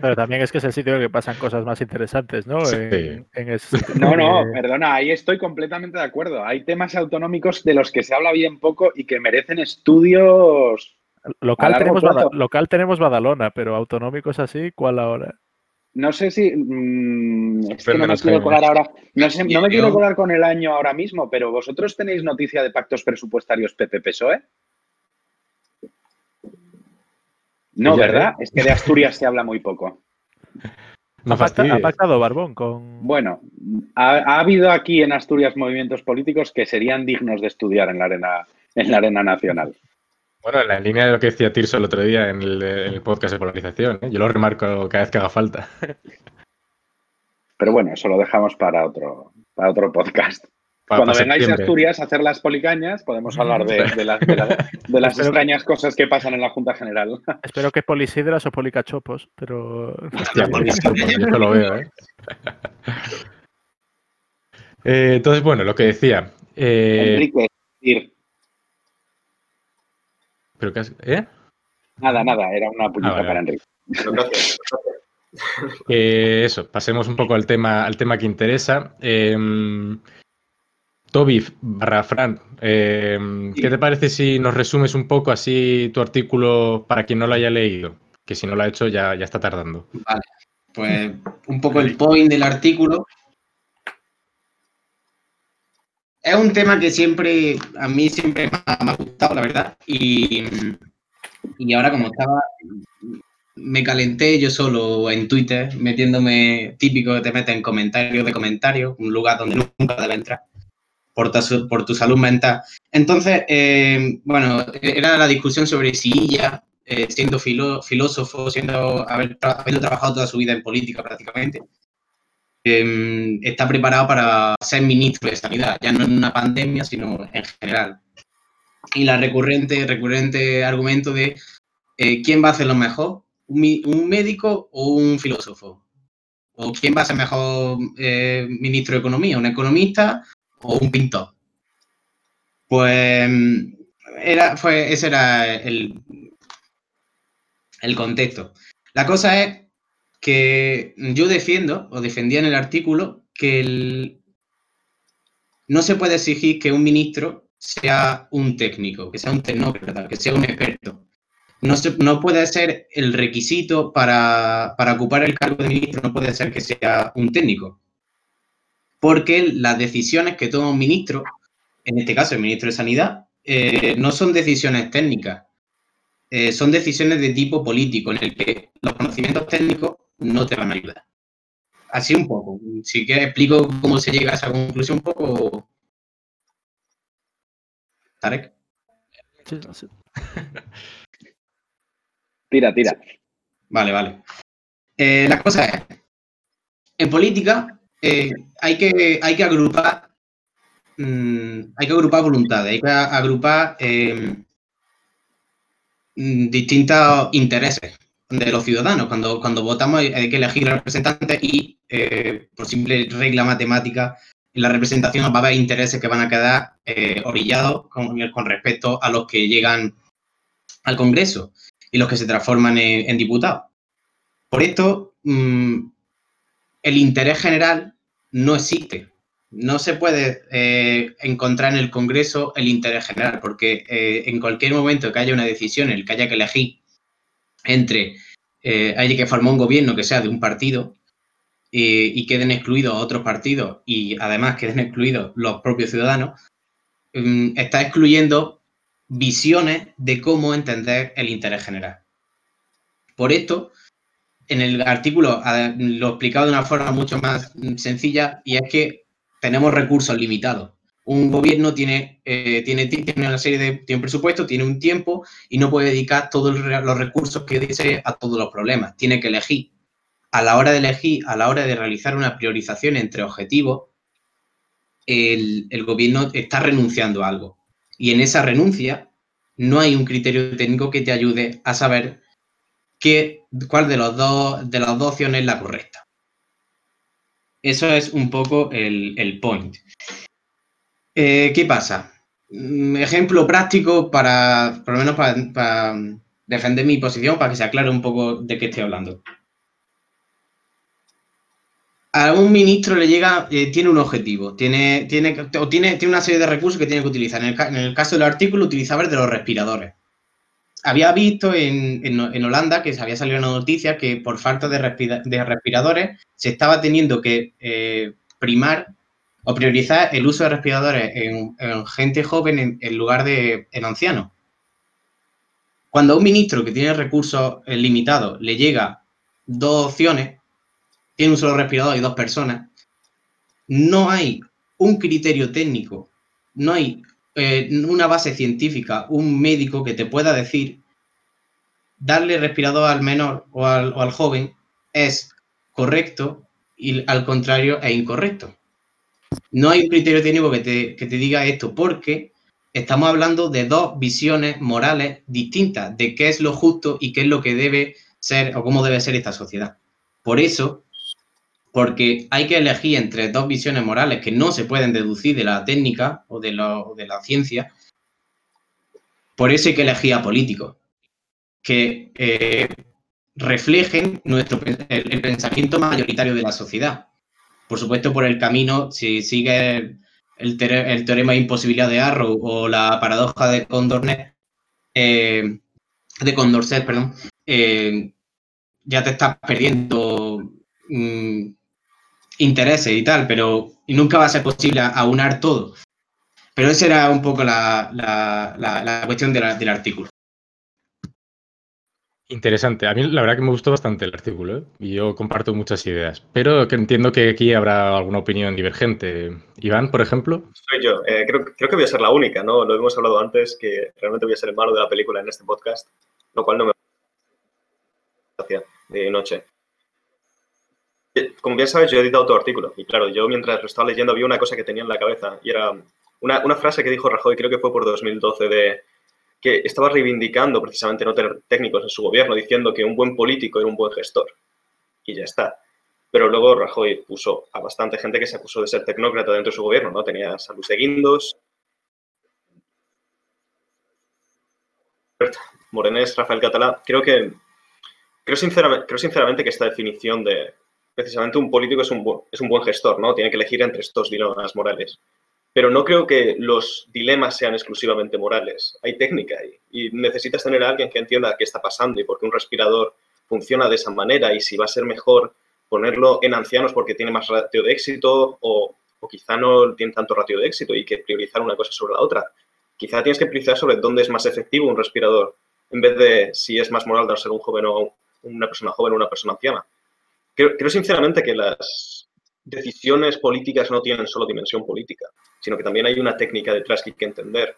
S4: Pero también es que es el sitio en que pasan cosas más interesantes, ¿no?
S2: No, no, perdona, ahí estoy completamente de acuerdo. Hay temas autonómicos de los que se habla bien poco y que merecen estudios.
S4: Local, tenemos, local tenemos Badalona, pero autonómicos así, ¿cuál ahora?
S2: No sé si. Mm, es que no me quiero colar ahora. No, no me quiero colar con el año ahora mismo, pero ¿vosotros tenéis noticia de pactos presupuestarios PP-PSOE? No, ¿verdad? Es que de Asturias se habla muy poco.
S4: ha, pactado, Barbón con.
S2: Bueno, ha, habido aquí en Asturias movimientos políticos que serían dignos de estudiar en la arena, en la arena nacional.
S1: Bueno, en la línea de lo que decía Tirso el otro día en el, podcast de polarización, ¿eh? yo lo remarco cada vez que haga falta.
S2: Pero bueno, eso lo dejamos para otro, para otro podcast. Cuando vengáis a Asturias a hacer las policañas, podemos hablar de, las extrañas cosas que pasan en la Junta General.
S4: Espero que polisidras o policachopos, pero.
S1: Hostia, yo lo veo, ¿eh? ¿eh? Entonces, bueno, lo que decía. Eh...
S2: Enrique,
S1: Pero ¿Eh?
S2: Nada, nada, era una puñita ah, para Enrique.
S1: Eh, eso, pasemos un poco al tema, al tema que interesa. Eh, Toby barra Fran, em, ¿qué te parece si nos resumes un poco así tu artículo para quien no lo haya leído? Que si no lo ha hecho ya, ya está tardando.
S3: Vale, pues un poco el point del artículo. Es un tema que siempre, a mí siempre me ha, gustado, la verdad. Y, y ahora como estaba, me calenté yo solo en Twitter, metiéndome típico que te meten comentarios de comentarios, un lugar donde nunca debe entrar por tu, por tu salud mental. Entonces, eh, bueno, era la discusión sobre si ella, eh, siendo filósofo, siendo, haber, habiendo trabajado toda su vida en política prácticamente, em, está preparado para ser ministro de Sanidad, ya no en una pandemia, sino en general. Y la recurrente, recurrente argumento de eh, quién va a hacer lo mejor, un, médico o un filósofo. ¿O quién va a ser mejor ministro de Economía? ¿Un economista o un pintor. Pues era, fue, ese era el, el contexto. La cosa es que yo defiendo, o defendía en el artículo, que no se puede exigir que un ministro sea un técnico, que sea un tecnócrata, que sea un experto. No, no puede ser el requisito para, ocupar el cargo de ministro, no puede ser que sea un técnico. Porque las decisiones que toma un ministro, en este caso el ministro de Sanidad, eh, no son decisiones técnicas, eh, son decisiones de tipo político, en el que los conocimientos técnicos no te van a ayudar. Así un poco. Si quieres explico cómo se llega a esa conclusión un poco. Tarek.
S2: tira, tira.
S3: Vale, vale. Eh, la cosa es, en política eh, hay, que, hay que agrupar mm, hay que agrupar voluntades, hay que agrupar Mm, distintos intereses de los ciudadanos. Cuando, cuando votamos hay que elegir representantes y eh, por simple regla matemática, en la representación va a haber intereses que van a quedar eh, orillados con, respecto a los que llegan al Congreso y los que se transforman en, diputados. Por esto, mm, el interés general no existe no se puede eh, encontrar en el Congreso el interés general, porque en cualquier momento que haya una decisión el que haya que elegir entre, eh, haya que formar un gobierno que sea de un partido y queden excluidos otros partidos y además queden excluidos los propios ciudadanos, mm, está excluyendo visiones de cómo entender el interés general. Por esto, en el artículo lo he explicado de una forma mucho más sencilla y es que tenemos recursos limitados. Un gobierno tiene, eh, tiene, tiene, una serie de tiene presupuesto, tiene un tiempo y no puede dedicar todos los recursos que dice a todos los problemas. Tiene que elegir. A la hora de elegir, a la hora de realizar una priorización entre objetivos, el, el gobierno está renunciando a algo. Y en esa renuncia no hay un criterio técnico que te ayude a saber qué, cuál de, los dos, de las dos opciones es la correcta. Eso es un poco el, point. Eh, ¿Qué pasa? Mm, ejemplo práctico para, por lo menos para, defender mi posición, para que se aclare un poco de qué estoy hablando. A un ministro le llega, eh, tiene un objetivo, tiene, tiene, o tiene, tiene una serie de recursos que tiene que utilizar. En el, en caso del artículo, utilizaba el de los respiradores había visto en, Holanda que se había salido una noticia que por falta de, respiradores se estaba teniendo que eh, primar o priorizar el uso de respiradores en, gente joven en, lugar de en ancianos. Cuando a un ministro que tiene recursos eh, limitados le llega dos opciones, tiene un solo respirador y dos personas, no hay un criterio técnico, no hay eh, una base científica, un médico que te pueda decir, darle respirador al menor o al, joven es correcto y al contrario es incorrecto. No hay un criterio técnico que te, que te diga esto porque estamos hablando de dos visiones morales distintas de qué es lo justo y qué es lo que debe ser o cómo debe ser esta sociedad. Por eso, porque hay que elegir entre dos visiones morales que no se pueden deducir de la técnica o de, la ciencia. Por eso hay que elegir a políticos que eh, reflejen nuestro, el, pensamiento mayoritario de la sociedad. Por supuesto, por el camino, si sigue el, teorema de imposibilidad de Arrow o la paradoja de Condorcet, eh, de Condorcet, perdón, eh, ya te estás perdiendo mm, intereses y tal, pero nunca va a ser posible aunar todo. Pero esa era un poco la, cuestión del artículo.
S1: Interesante. A mí la verdad que me gustó bastante el artículo ¿eh? y yo comparto muchas ideas, pero que entiendo que aquí habrá alguna opinión divergente. Iván, por ejemplo.
S5: Soy yo. Eh, creo, que voy a ser la única, ¿no? Lo hemos hablado antes, que realmente voy a ser el malo de la película en este podcast, lo cual no me... de noche. Como bien sabes, yo he editado tu artículo y claro, yo mientras lo estaba leyendo había una cosa que tenía en la cabeza y era una, una frase que dijo Rajoy, creo que fue por 2012, de que estaba reivindicando precisamente no tener técnicos en su gobierno, diciendo que un buen político era un buen gestor. Y ya está. Pero luego Rajoy puso a bastante gente que se acusó de ser tecnócrata dentro de su gobierno, ¿no? Tenía a Luis de Guindos, Morenés, Rafael Catalá. Creo que creo, sinceramente, creo sinceramente que esta definición de precisamente un político es un, es un buen gestor, ¿no? Tiene que elegir entre estos dilemas morales. Pero no creo que los dilemas sean exclusivamente morales. Hay técnica ahí y necesitas tener a alguien que entienda qué está pasando y por qué un respirador funciona de esa manera y si va a ser mejor ponerlo en ancianos porque tiene más ratio de éxito o, o quizá no tiene tanto ratio de éxito y que priorizar una cosa sobre la otra. Quizá tienes que priorizar sobre dónde es más efectivo un respirador en vez de si es más moral ser un joven o una persona joven o una persona anciana. creo sinceramente que las decisiones políticas no tienen solo dimensión política sino que también hay una técnica detrás que hay que entender.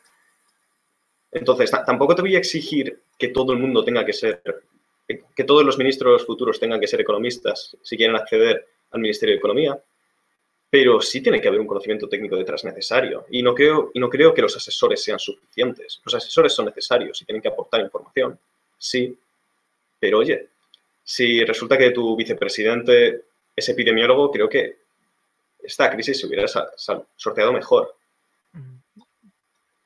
S5: Entonces, tampoco te voy a exigir que todo el mundo tenga que ser, que todos los ministros futuros tengan que ser economistas si quieren acceder al Ministerio de Economía, pero sí tiene que haber un conocimiento técnico detrás necesario. Y no creo, y no creo que los asesores sean suficientes. Los asesores son necesarios y tienen que aportar información, sí, pero oye, si resulta que tu vicepresidente es epidemiólogo, creo que esta crisis se hubiera sorteado mejor.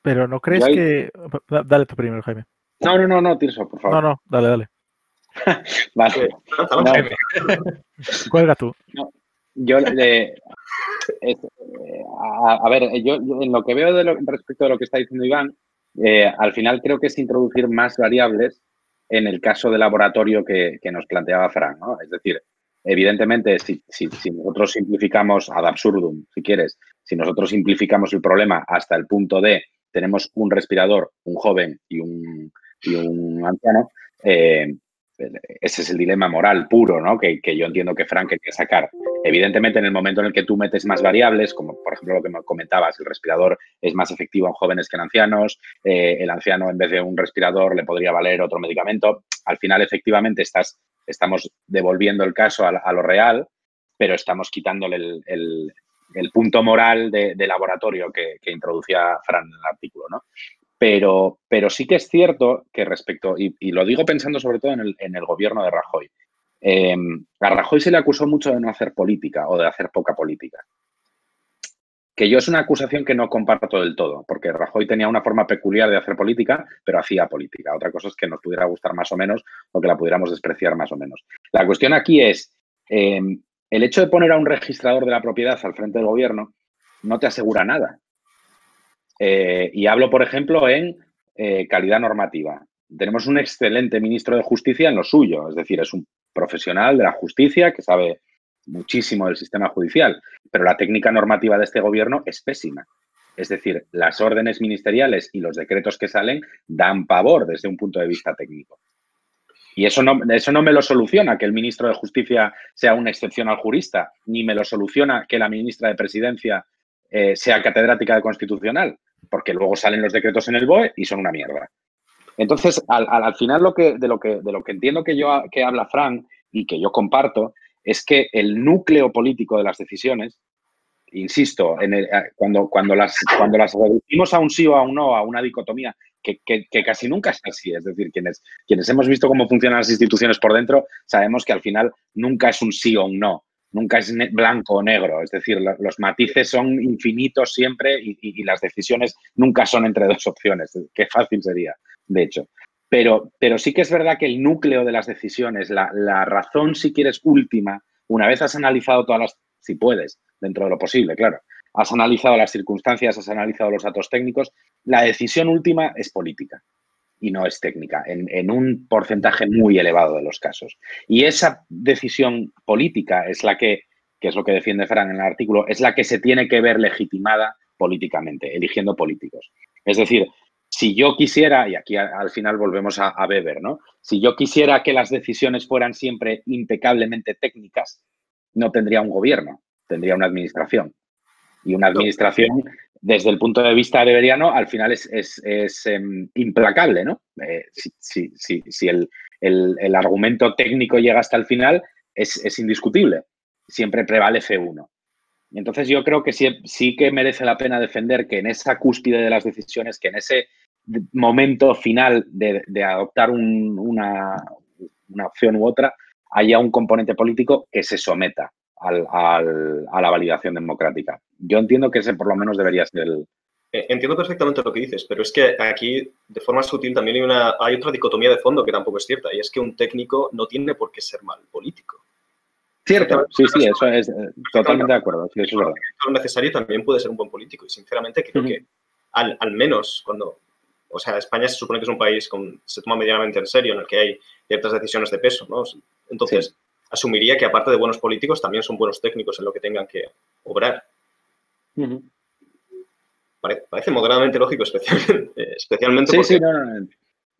S4: Pero ¿no crees que... Dale tú primero, Jaime.
S2: No, no, no, no, Tirso, por favor.
S4: No, no, dale, dale.
S2: vale.
S4: Cuelga tú.
S2: yo, eh, a, ver, yo, en lo que veo de respecto a lo que está diciendo Iván, eh, al final creo que es introducir más variables en el caso de laboratorio que, que nos planteaba Fran, ¿no? Es decir, Evidentemente, si, nosotros simplificamos ad absurdum, si quieres, si nosotros simplificamos el problema hasta el punto de tenemos un respirador, un joven y un, un anciano, eh, ese es el dilema moral puro, ¿no? Que, yo entiendo que Frank quería sacar. Evidentemente, en el momento en el que tú metes más variables, como por ejemplo lo que me comentabas, el respirador es más efectivo en jóvenes que en ancianos, eh, el anciano en vez de un respirador le podría valer otro medicamento, al final efectivamente estás estamos devolviendo el caso a, lo real, pero estamos quitándole el, punto moral de, laboratorio que, introducía Fran en el artículo, ¿no? Pero, pero sí que es cierto que respecto, y, lo digo pensando sobre todo en el, gobierno de Rajoy, em, a Rajoy se le acusó mucho de no hacer política o de hacer poca política que yo es una acusación que no comparto del todo, porque Rajoy tenía una forma peculiar de hacer política, pero hacía política. Otra cosa es que nos pudiera gustar más o menos o que la pudiéramos despreciar más o menos. La cuestión aquí es, em, el hecho de poner a un registrador de la propiedad al frente del gobierno no te asegura nada. Eh, y hablo, por ejemplo, en eh, calidad normativa. Tenemos un excelente ministro de Justicia en lo suyo, es decir, es un profesional de la justicia que sabe muchísimo del sistema judicial, pero la técnica normativa de este gobierno es pésima. Es decir, las órdenes ministeriales y los decretos que salen dan pavor desde un punto de vista técnico. Y eso no, eso no me lo soluciona que el ministro de Justicia sea un excepcional jurista, ni me lo soluciona que la ministra de Presidencia eh, sea catedrática de constitucional, porque luego salen los decretos en el BOE y son una mierda. Entonces, al, final lo que, de, lo que, de lo que entiendo que, yo, que habla Fran y que yo comparto es que el núcleo político de las decisiones, insisto, en eh, cuando, cuando, las, cuando las reducimos a un sí o a un no, a una dicotomía, que, casi nunca es así, es decir, quienes, quienes hemos visto cómo funcionan las instituciones por dentro, sabemos que al final nunca es un sí o un no, nunca es blanco o negro, es decir, los matices son infinitos siempre y, las decisiones nunca son entre dos opciones, qué fácil sería, de hecho. Pero, pero sí que es verdad que el núcleo de las decisiones, la, razón, si quieres, última, una vez has analizado todas las, si puedes, dentro de lo posible, claro, has analizado las circunstancias, has analizado los datos técnicos, la decisión última es política y no es técnica, en, un porcentaje muy elevado de los casos. Y esa decisión política es la que, que es lo que defiende Fran en el artículo, es la que se tiene que ver legitimada políticamente, eligiendo políticos. Es decir, si yo quisiera, y aquí al final volvemos a, Weber, ¿no? Si yo quisiera que las decisiones fueran siempre impecablemente técnicas, no tendría un gobierno, tendría una administración. Y una administración, desde el punto de vista weberiano, al final es, em, implacable, ¿no? Eh, si, el, argumento técnico llega hasta el final, es, indiscutible. Siempre prevalece uno. Entonces yo creo que sí, sí, que merece la pena defender que en esa cúspide de las decisiones, que en ese momento final de, adoptar una, opción u otra, haya un componente político que se someta a la validación democrática. Yo entiendo que ese por lo menos debería ser
S5: eh, entiendo perfectamente lo que dices, pero es que aquí, de forma sutil, también hay, una, hay otra dicotomía de fondo que tampoco es cierta, y es que un técnico no tiene por qué ser mal político.
S2: Cierto, sí, sí, eso es eh, totalmente de acuerdo. Sí, eso es
S5: Lo necesario también puede ser un buen político, y sinceramente creo que al, al, menos cuando, o sea, España se supone que es un país con, se toma medianamente en serio, en el que hay ciertas decisiones de peso, ¿no? Entonces, asumiría que aparte de buenos políticos, también son buenos técnicos en lo que tengan que obrar. Parece moderadamente lógico, especialmente, especialmente porque...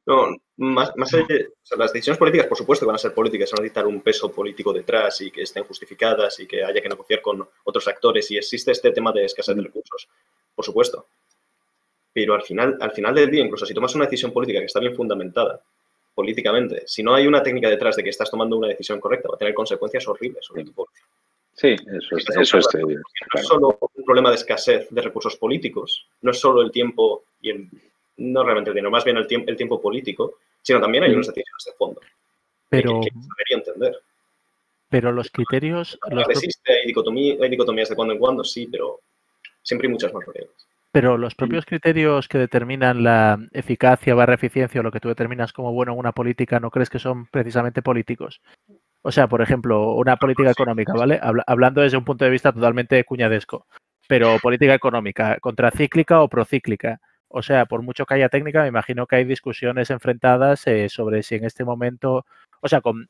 S5: no, más, allá las decisiones políticas, por supuesto, van a ser políticas, van a necesitar un peso político detrás y que estén justificadas y que haya que negociar con otros actores y existe este tema de escasez de recursos, por supuesto. Pero al final, al final del día, incluso si tomas una decisión política que está bien fundamentada políticamente, si no hay una técnica detrás de que estás tomando una decisión correcta, va a tener consecuencias horribles sobre tu
S2: Sí, eso es, eso es,
S5: No es solo un problema de escasez de recursos políticos, no es solo el tiempo y el, no realmente el dinero, más bien el tiempo, el tiempo político, sino también hay unas decisiones de fondo.
S4: Pero,
S5: que, debería entender.
S4: Pero los criterios... Los
S5: existe, hay, hay dicotomías de cuando en cuando, sí, pero siempre hay muchas más variables.
S4: Pero los propios criterios que determinan la eficacia barra eficiencia o lo que tú determinas como bueno en una política, ¿no crees que son precisamente políticos? O sea, por ejemplo, una política económica, ¿vale? Hablando desde un punto de vista totalmente cuñadesco, pero política económica, contracíclica o procíclica. O sea, por mucho que haya técnica, me imagino que hay discusiones enfrentadas eh, sobre si en este momento, o sea, con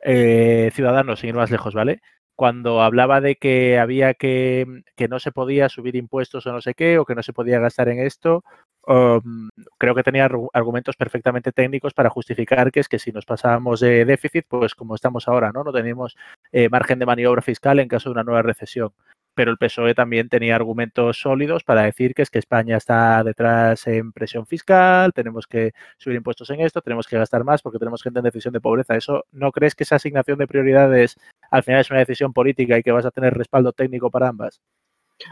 S4: eh, ciudadanos, sin ir más lejos, ¿vale? Cuando hablaba de que había que, que no se podía subir impuestos o no sé qué, o que no se podía gastar en esto, Um, creo que tenía argumentos perfectamente técnicos para justificar que es que si nos pasábamos de déficit, pues como estamos ahora, ¿no? No tenemos eh, margen de maniobra fiscal en caso de una nueva recesión. Pero el PSOE también tenía argumentos sólidos para decir que es que España está detrás en presión fiscal, tenemos que subir impuestos en esto, tenemos que gastar más porque tenemos gente en decisión de pobreza. ¿Eso no crees que esa asignación de prioridades al final es una decisión política y que vas a tener respaldo técnico para ambas?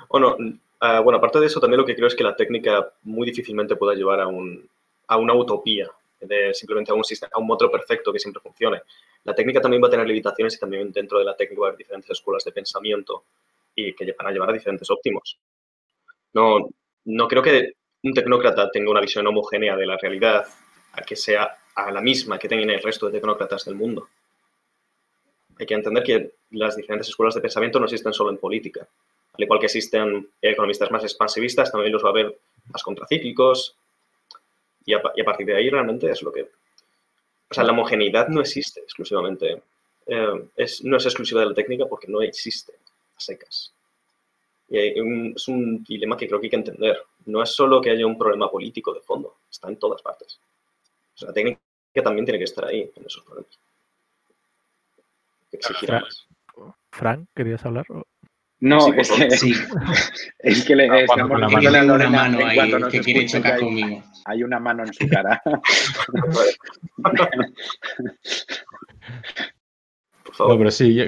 S5: Bueno, Ah, bueno, aparte de eso, también lo que creo es que la técnica muy difícilmente pueda llevar a, un, a una utopía, de simplemente a un, sistema, a un motor perfecto que siempre funcione. La técnica también va a tener limitaciones y también dentro de la técnica va a haber diferentes escuelas de pensamiento y que van a llevar a diferentes óptimos. No, no creo que un tecnócrata tenga una visión homogénea de la realidad a que sea a la misma que tengan el resto de tecnócratas del mundo. Hay que entender que las diferentes escuelas de pensamiento no existen solo en política al igual que existen economistas más expansivistas, también los va a haber más contracíclicos. Y a, partir de ahí realmente es lo que... O sea, la homogeneidad no existe exclusivamente. Eh, es, no es exclusiva de la técnica porque no existe a secas. Y es un dilema que creo que hay que entender. No es solo que haya un problema político de fondo, está en todas partes. O sea, la técnica también tiene que estar ahí en esos problemas.
S4: Exigirá más. Frank, ¿querías hablar?
S2: No, es, que, sí. es que le estamos
S3: una mano, una mano ahí que quiere chocar conmigo.
S2: Hay una mano en su cara.
S1: No, pero sí, yo,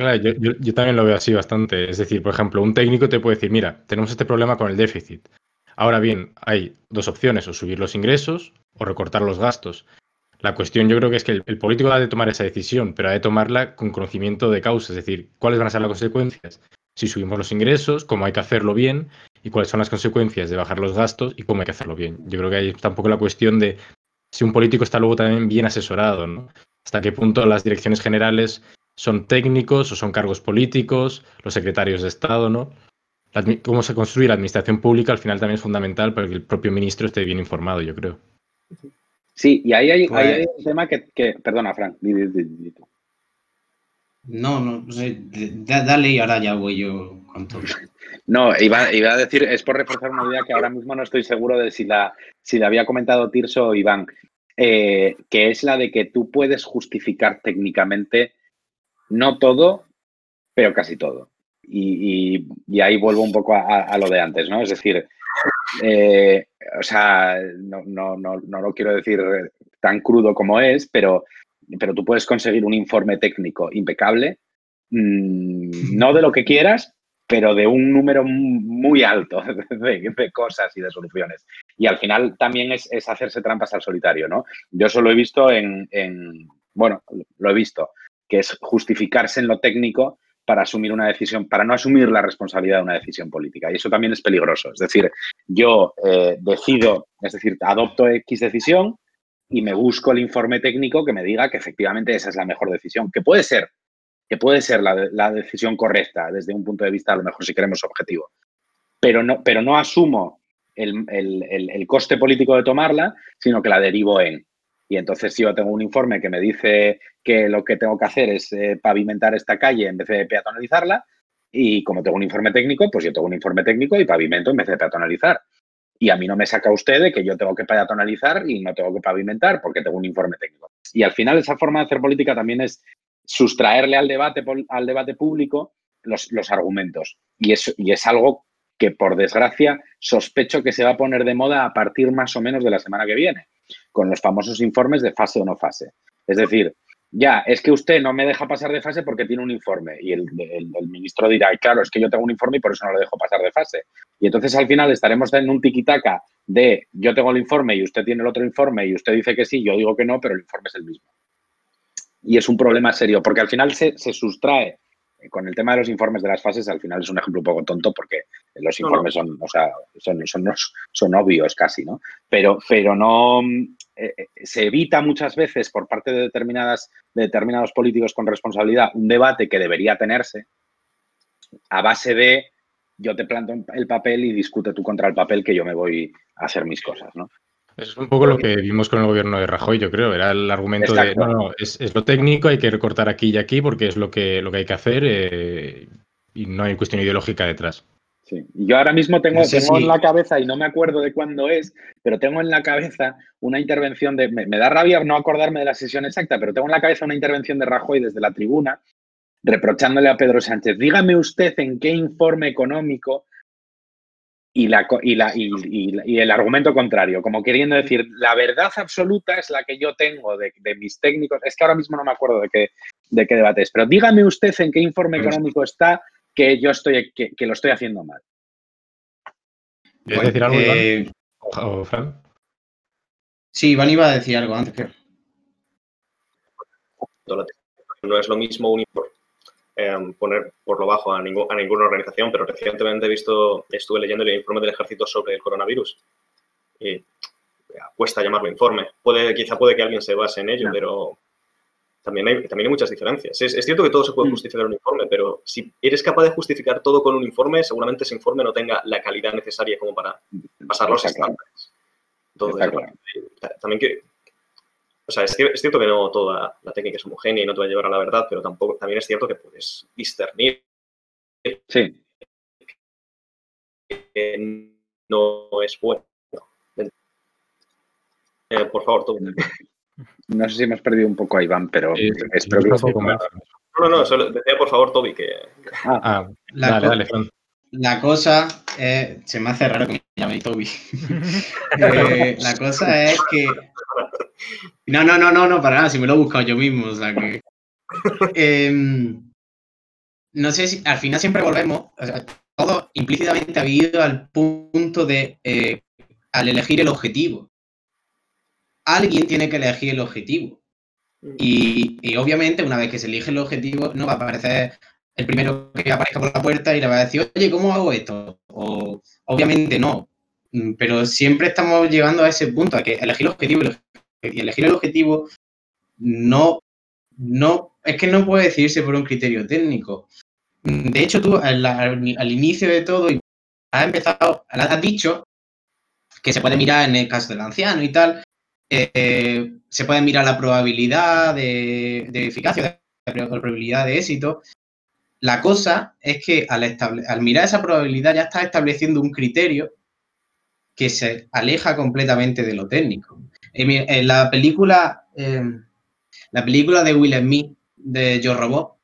S1: yo, también lo veo así bastante. Es decir, por ejemplo, un técnico te puede decir, mira, tenemos este problema con el déficit. Ahora bien, hay dos opciones, o subir los ingresos o recortar los gastos. La cuestión yo creo que es que el, el político ha de tomar esa decisión, pero ha de tomarla con conocimiento de causa, es decir, cuáles van a ser las consecuencias si subimos los ingresos, cómo hay que hacerlo bien y cuáles son las consecuencias de bajar los gastos y cómo hay que hacerlo bien. Yo creo que hay tampoco la cuestión de si un político está luego también bien asesorado, ¿no? Hasta qué punto las direcciones generales son técnicos o son cargos políticos, los secretarios de Estado, ¿no? cómo se construye la administración pública al final también es fundamental para que el propio ministro esté bien informado, yo creo.
S2: Sí, y ahí hay, pues un tema que, perdona, Frank,
S3: no, no, sé, dale y ahora ya voy yo con todo.
S2: No, iba, a decir, es por reforzar una idea que ahora mismo no estoy seguro de si la, si la había comentado Tirso o Iván, eh, que es la de que tú puedes justificar técnicamente no todo, pero casi todo. Y, ahí vuelvo un poco a, lo de antes, ¿no? Es decir, eh, o sea, no, no, no, no lo quiero decir tan crudo como es, pero pero tú puedes conseguir un informe técnico impecable, mm, no de lo que quieras, pero de un número muy alto de, cosas y de soluciones. Y al final también es, hacerse trampas al solitario, ¿no? Yo solo he visto en, bueno, lo he visto, que es justificarse en lo técnico para asumir una decisión, para no asumir la responsabilidad de una decisión política. Y eso también es peligroso. Es decir, yo eh, decido, es decir, adopto X decisión y me busco el informe técnico que me diga que efectivamente esa es la mejor decisión, que puede ser, que puede ser la, decisión correcta desde un punto de vista, a lo mejor si queremos objetivo. Pero no, pero no asumo el, el coste político de tomarla, sino que la derivo en y entonces si yo tengo un informe que me dice que lo que tengo que hacer es eh, pavimentar esta calle en vez de peatonalizarla, y como tengo un informe técnico, pues yo tengo un informe técnico y pavimento en vez de peatonalizar. Y a mí no me saca usted de que yo tengo que peatonalizar y no tengo que pavimentar porque tengo un informe técnico. Y al final esa forma de hacer política también es sustraerle al debate, al debate público los, los argumentos. Y es, y es algo que, por desgracia, sospecho que se va a poner de moda a partir más o menos de la semana que viene con los famosos informes de fase o no fase. Es decir, ya, es que usted no me deja pasar de fase porque tiene un informe. Y el, ministro dirá, claro, es que yo tengo un informe y por eso no le dejo pasar de fase. Y entonces al final estaremos en un tiquitaca de yo tengo el informe y usted tiene el otro informe y usted dice que sí, yo digo que no, pero el informe es el mismo. Y es un problema serio, porque al final se, se sustrae con el tema de los informes de las fases, al final es un ejemplo un poco tonto porque los informes son, o sea, son, son, son, obvios casi, ¿no? Pero, pero no eh, eh, se evita muchas veces por parte de determinadas, de determinados políticos con responsabilidad un debate que debería tenerse a base de yo te planto el papel y discute tú contra el papel que yo me voy a hacer mis cosas, ¿no?
S1: Es un poco lo que vimos con el gobierno de Rajoy, yo creo. Era el argumento de, no, no, es, lo técnico, hay que recortar aquí y aquí porque es lo que, lo que hay que hacer eh, y no hay cuestión ideológica detrás.
S2: Sí. Yo ahora mismo tengo, tengo en la cabeza, y no me acuerdo de cuándo es, pero tengo en la cabeza una intervención de. Me, me, da rabia no acordarme de la sesión exacta, pero tengo en la cabeza una intervención de Rajoy desde la tribuna, reprochándole a Pedro Sánchez: dígame usted en qué informe económico y, la, y, la, y, el argumento contrario, como queriendo decir, la verdad absoluta es la que yo tengo de, mis técnicos. Es que ahora mismo no me acuerdo de qué, de qué debate es, pero dígame usted en qué informe pues económico está que yo estoy, que, lo estoy haciendo mal.
S1: ¿Quieres decir algo, eh, ¿O, Fran?
S3: Sí, Iván iba a decir algo antes que.
S5: No es lo mismo un informe Em, poner por lo bajo a, ningún, a, ninguna organización, pero recientemente he visto, estuve leyendo el informe del ejército sobre el coronavirus y cuesta llamarlo informe. Puede, quizá puede que alguien se base en ello, pero también hay, también hay muchas diferencias. Es, cierto que todo se puede mm. justificar en un informe, pero si eres capaz de justificar todo con un informe, seguramente ese informe no tenga la calidad necesaria como para pasar los estándares. también que o sea, es, cierto que no toda la técnica es homogénea y no te va a llevar a la verdad, pero tampoco, también es cierto que puedes discernir.
S2: Sí.
S5: Que no es bueno. Eh, por favor, tú.
S2: No sé si hemos perdido un poco a Iván, pero espero que
S5: No, no, no, solo decía por favor, Toby, que.
S1: Ah, ah dale, dale, Fran.
S3: La cosa es, se me hace raro que me llame Toby. Eh, la cosa es que. No, no, no, no, no, para nada, si me lo he buscado yo mismo, o sea que. Em, no sé si al final siempre volvemos, todo implícitamente ha habido al punto de eh, al elegir el objetivo. Alguien tiene que elegir el objetivo. Y, y, obviamente, una vez que se elige el objetivo, no va a aparecer el primero que aparezca por la puerta y le va a decir, oye, ¿cómo hago esto? O obviamente no, mm, pero siempre estamos llegando a ese punto, a que elegir el objetivo y elegir el objetivo no, no, es que no puede decidirse por un criterio técnico. De hecho, tú al, inicio de todo has empezado, has dicho que se puede mirar en el caso del anciano y tal, eh, se puede mirar la probabilidad de, de eficacia, la probabilidad de éxito, la cosa es que al, mirar esa probabilidad ya estás estableciendo un criterio que se aleja completamente de lo técnico. En, la película, em, la película de Will Smith, de Yo Robot,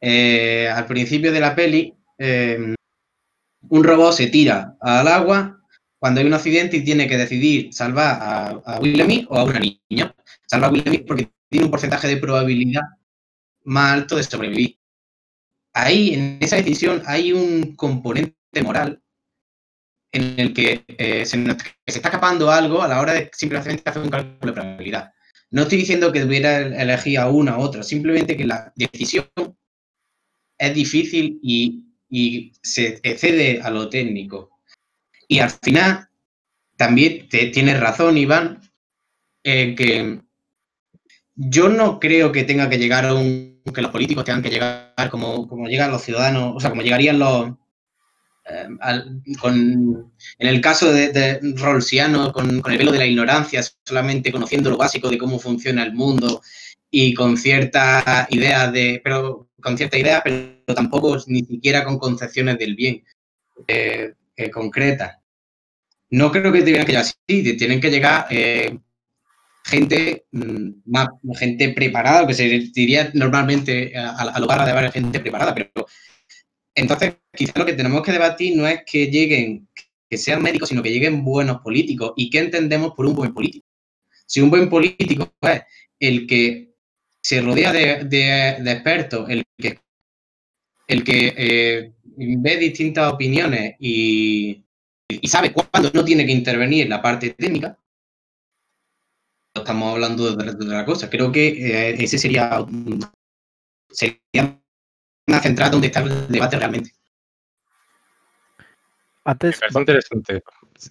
S3: eh, al principio de la peli, un robot se tira al agua cuando hay un accidente y tiene que decidir salvar a, a Will Smith o a una niña. Salva a Will Smith porque tiene un porcentaje de probabilidad más alto de sobrevivir. Ahí, en esa decisión, hay un componente moral en el que, eh, se, está escapando algo a la hora de simplemente hacer un cálculo de probabilidad. No estoy diciendo que hubiera elegir a una u otra, simplemente que la decisión es difícil y, se excede a lo técnico. Y al final, también te, tienes razón, Iván, en que yo no creo que tenga que llegar a un, que los políticos tengan que llegar como, como llegan los ciudadanos, o sea, como llegarían los, eh, con, en el caso de, de Rolsiano, con, con, el velo de la ignorancia, solamente conociendo lo básico de cómo funciona el mundo y con cierta idea de, pero con cierta idea, pero tampoco ni siquiera con concepciones del bien eh, eh, concretas. No creo que tengan que llegar así, tienen que llegar gente mm, más gente preparada, que se diría normalmente a, lugar de haber gente preparada, pero entonces quizás lo que tenemos que debatir no es que lleguen, que sean médicos, sino que lleguen buenos políticos. ¿Y qué entendemos por un buen político? Si un buen político es el que se rodea de, expertos, el que, el que eh, ve distintas opiniones y, sabe cuándo no tiene que intervenir en la parte técnica, estamos hablando de, otra cosa. Creo que eh, ese sería, sería central donde está el debate realmente.
S4: Antes.
S1: Es interesante.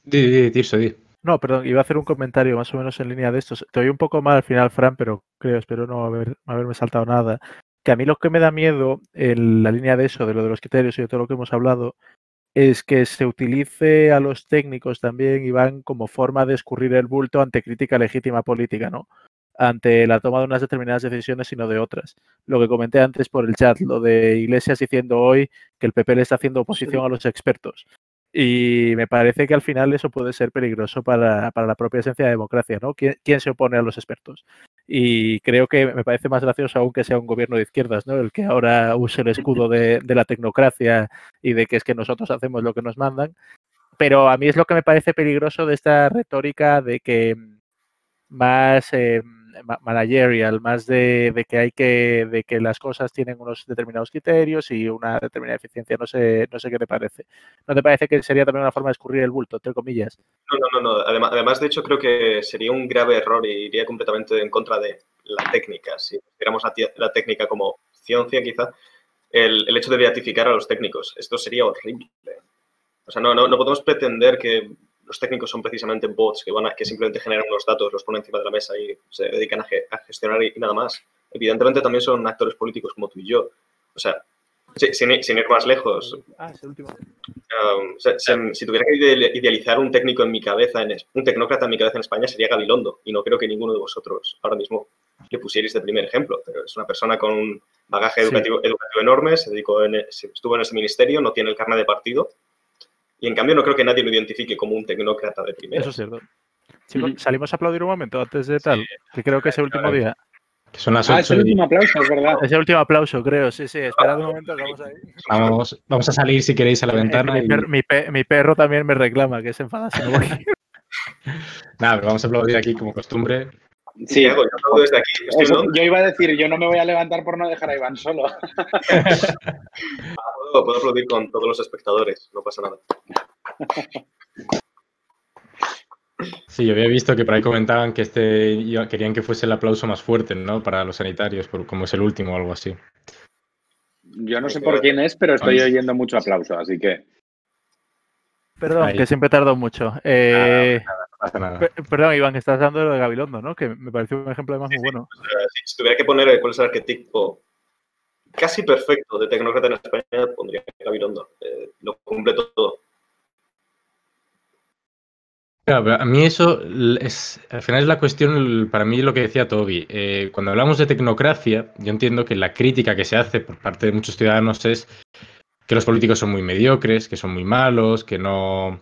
S1: Di, di,
S4: No, perdón, iba a hacer un comentario más o menos en línea de esto. Te oí un poco mal al final, Fran, pero creo, espero no haber, haberme saltado nada. Que a mí lo que me da miedo en la línea de eso, de lo de los criterios y de todo lo que hemos hablado, es que se utilice a los técnicos también y van como forma de escurrir el bulto ante crítica legítima política, ¿no? Ante la toma de unas determinadas decisiones, sino de otras. Lo que comenté antes por el chat, lo de Iglesias diciendo hoy que el PP le está haciendo oposición a los expertos. Y me parece que al final eso puede ser peligroso para, la propia esencia de democracia, ¿no? ¿Quién, se opone a los expertos? Y creo que me parece más gracioso aún que sea un gobierno de izquierdas, ¿no? El que ahora use el escudo de, la tecnocracia y de que es que nosotros hacemos lo que nos mandan. Pero a mí es lo que me parece peligroso de esta retórica de que más... Eh, managerial, más de, que hay que, de que las cosas tienen unos determinados criterios y una determinada eficiencia. No sé, no sé qué te parece. ¿No te parece que sería también una forma de escurrir el bulto, entre comillas?
S5: No, no, no, no. Además, además, de hecho, creo que sería un grave error y iría completamente en contra de la técnica. Si miramos la, la técnica como ciencia, quizá, el, el, hecho de beatificar a los técnicos. Esto sería horrible. O sea, no, no, no podemos pretender que los técnicos son precisamente bots que, van a, que simplemente generan unos datos, los ponen encima de la mesa y se dedican a, gestionar y, nada más. Evidentemente también son actores políticos como tú y yo. O sea, sin, ir más lejos. Ah, es el último. Um, si, tuviera que idealizar un técnico en mi cabeza, en, un tecnócrata en mi cabeza en España sería Gabilondo. Y no creo que ninguno de vosotros ahora mismo le pusierais de primer ejemplo. Pero es una persona con un bagaje educativo, educativo enorme, se dedicó en, estuvo en ese ministerio, no tiene el carnet de partido y en cambio no creo que nadie lo identifique como un tecnócrata de primera.
S4: Eso es cierto. Salimos a aplaudir un momento antes de tal, que creo que es el último día.
S2: Son ah, es el último aplauso, es verdad.
S4: Es el último aplauso, creo. Sí, sí, esperad un momento que vamos ahí.
S1: Vamos, vamos a salir si queréis a la ventana.
S4: Mi, perro también me reclama que se enfada si no voy.
S1: Nada, pero vamos a aplaudir aquí como costumbre.
S2: Sí, yo, desde aquí. yo iba a decir, yo no me voy a levantar por no dejar a Iván solo.
S5: Ah, puedo, aplaudir con todos los espectadores, no pasa nada.
S1: Sí, yo había visto que por ahí comentaban que este querían que fuese el aplauso más fuerte, ¿no? Para los sanitarios, como es el último o algo así.
S2: Yo no sé por quién es, pero estoy oyendo mucho aplauso, así que.
S4: Perdón, que siempre tardo mucho. Eh, perdón, Iván, estás dando lo de Gabilondo, ¿no? Que me pareció un ejemplo además muy bueno.
S5: Si tuviera que poner cuál es el arquetipo casi perfecto de tecnócrata en España, pondría Gabilondo. Eh, lo cumple todo.
S1: a mí eso es, al final es la cuestión, para mí lo que decía Toby. Eh, cuando hablamos de tecnocracia, yo entiendo que la crítica que se hace por parte de muchos ciudadanos es que los políticos son muy mediocres, que son muy malos, que no,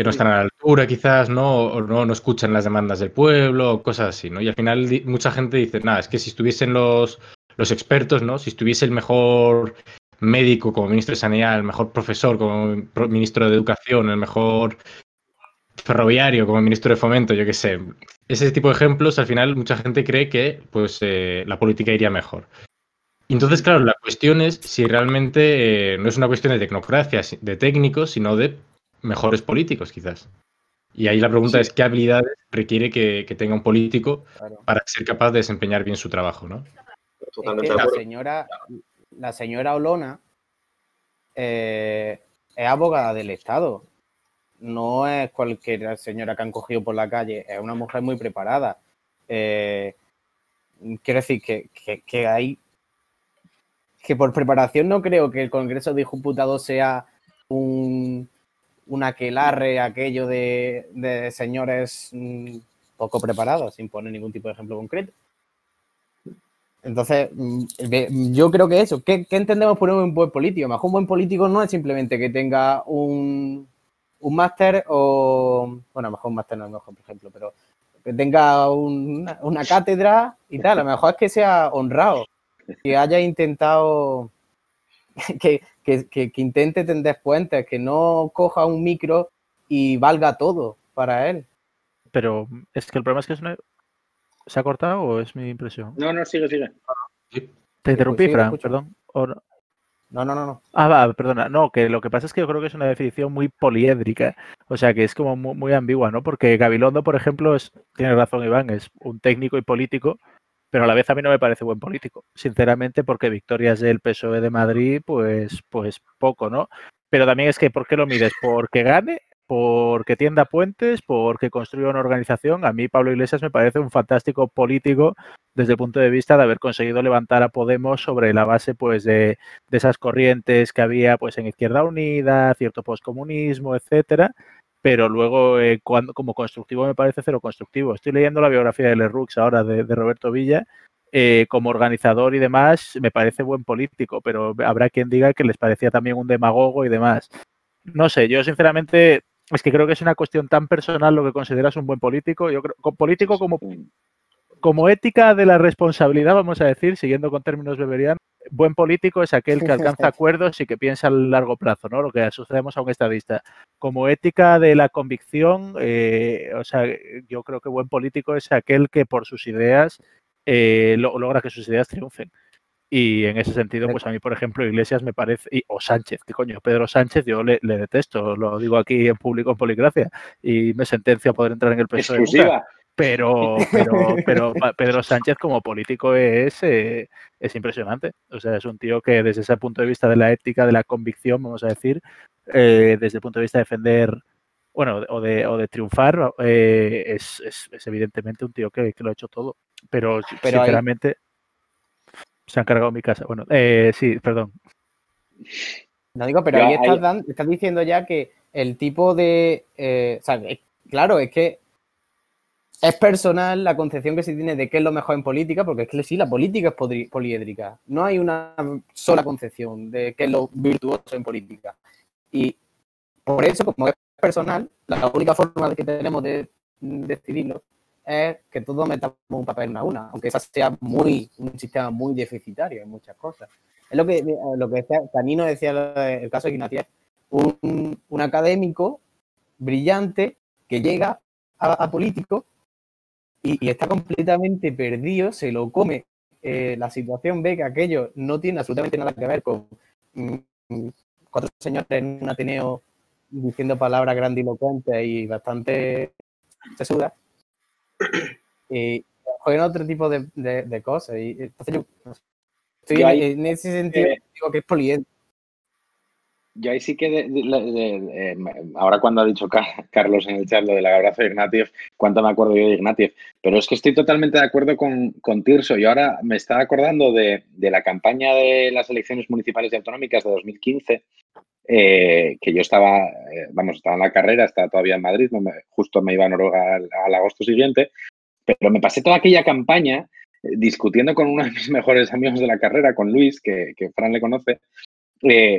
S1: que no están a la altura quizás, ¿no? O no, no escuchan las demandas del pueblo, cosas así, ¿no? Y al final mucha gente dice, nada, es que si estuviesen los, los expertos, ¿no? Si estuviese el mejor médico como ministro de Sanidad, el mejor profesor como ministro de Educación, el mejor ferroviario como ministro de Fomento, yo qué sé. Ese tipo de ejemplos, al final mucha gente cree que pues, eh, la política iría mejor. Entonces, claro, la cuestión es si realmente eh, no es una cuestión de tecnocracia, de técnicos, sino de mejores políticos, quizás. Y ahí la pregunta es qué habilidades requiere que, tenga un político para ser capaz de desempeñar bien su trabajo, ¿no?
S6: la señora,
S3: la señora Olona eh, es abogada del Estado. No es cualquier señora que han cogido por la calle, es una mujer muy preparada. Eh, quiero decir que, hay. Que por preparación no creo que el Congreso de Diputados sea un, un aquelarre, aquello de, señores mm, poco preparados, sin poner ningún tipo de ejemplo concreto. Entonces, mm, yo creo que eso, ¿qué, entendemos por un buen político? Mejor un buen político no es simplemente que tenga un, un máster o, bueno, mejor un máster no es mejor, por ejemplo, pero que tenga una, cátedra y tal, a lo mejor es que sea honrado, que haya intentado, que, que intente tender puentes, que no coja un micro y valga todo para él.
S4: Pero es que el problema es que es una, ¿Se ha cortado o es mi impresión?
S2: No, no, sigue, sigue.
S4: Te interrumpí, Fran, perdón.
S3: no? no? no,
S4: Ah, va, perdona. No, que lo que pasa es que yo creo que es una definición muy poliédrica. O sea, que es como muy, ambigua, ¿no? Porque Gabilondo, por ejemplo, es, tiene razón Iván, es un técnico y político, pero a la vez a mí no me parece buen político. Sinceramente, porque victorias del PSOE de Madrid, pues, pues poco, ¿no? Pero también es que, ¿por qué lo mides? ¿Porque gane porque tienda puentes, porque construye una organización. A mí Pablo Iglesias me parece un fantástico político desde el punto de vista de haber conseguido levantar a Podemos sobre la base pues de, esas corrientes que había pues en Izquierda Unida, cierto poscomunismo, etcétera. Pero luego, eh, cuando, como constructivo, me parece cero constructivo. Estoy leyendo la biografía de Lerux ahora de, Roberto Villa. Eh, como organizador y demás, me parece buen político, pero habrá quien diga que les parecía también un demagogo y demás. No sé, yo sinceramente es que creo que es una cuestión tan personal lo que consideras un buen político. Yo creo, político como, como ética de la responsabilidad, vamos a decir, siguiendo con términos beberianos, buen político es aquel que alcanza acuerdos y que piensa a largo plazo, ¿no? Lo que asociamos a un estadista. Como ética de la convicción, eh, o sea, yo creo que buen político es aquel que por sus ideas eh, logra que sus ideas triunfen. Y en ese sentido, pues a mí, por ejemplo, Iglesias me parece, o Sánchez, ¿qué coño? Pedro Sánchez, yo le, detesto, lo digo aquí en público en Poligracia, y me sentencio a poder entrar en el PSOE. Exclusiva. Pero, pero, pero Pedro Sánchez como político es, eh, es impresionante. O sea, es un tío que desde ese punto de vista de la ética, de la convicción, vamos a decir, eh, desde el punto de vista de defender, bueno, o de, o de triunfar, eh, es, es, evidentemente un tío que, lo ha hecho todo. Pero, sinceramente se han cargado mi casa. Bueno, eh, sí, perdón.
S3: No digo, pero ahí estás, diciendo ya que el tipo de. Eh, o sea, claro, es que es personal la concepción que se tiene de qué es lo mejor en política, porque es que sí, la política es poliédrica. No hay una sola concepción de qué es lo virtuoso en política. Y por eso, como es personal, la única forma que tenemos de decidirlo es que todos metamos un papel una a una, aunque esa sea muy, un sistema muy deficitario en muchas cosas. Es lo que, lo que decía, Canino decía el caso de Ignatieff, un, un, académico brillante que llega a, político y, está completamente perdido, se lo come eh, la situación, ve que aquello no tiene absolutamente nada que ver con mm, cuatro señores en un Ateneo diciendo palabras grandilocuentes y bastante sesudas y juegan otro tipo de, de, cosas. Y entonces yo estoy en, ese sentido, eh, digo que es poliente.
S2: Yo ahí sí que, eh, ahora cuando ha dicho Carlos en el chat lo del abrazo de Ignatieff, cuánto me acuerdo yo de Ignatieff, pero es que estoy totalmente de acuerdo con, con Tirso. Y ahora me estaba acordando de, de, la campaña de las elecciones municipales y autonómicas de 2015, eh, que yo estaba, eh, vamos, estaba en la carrera, estaba todavía en Madrid, justo me iba a Noruega al, agosto siguiente, pero me pasé toda aquella campaña eh, discutiendo con uno de mis mejores amigos de la carrera, con Luis, que, Fran le conoce,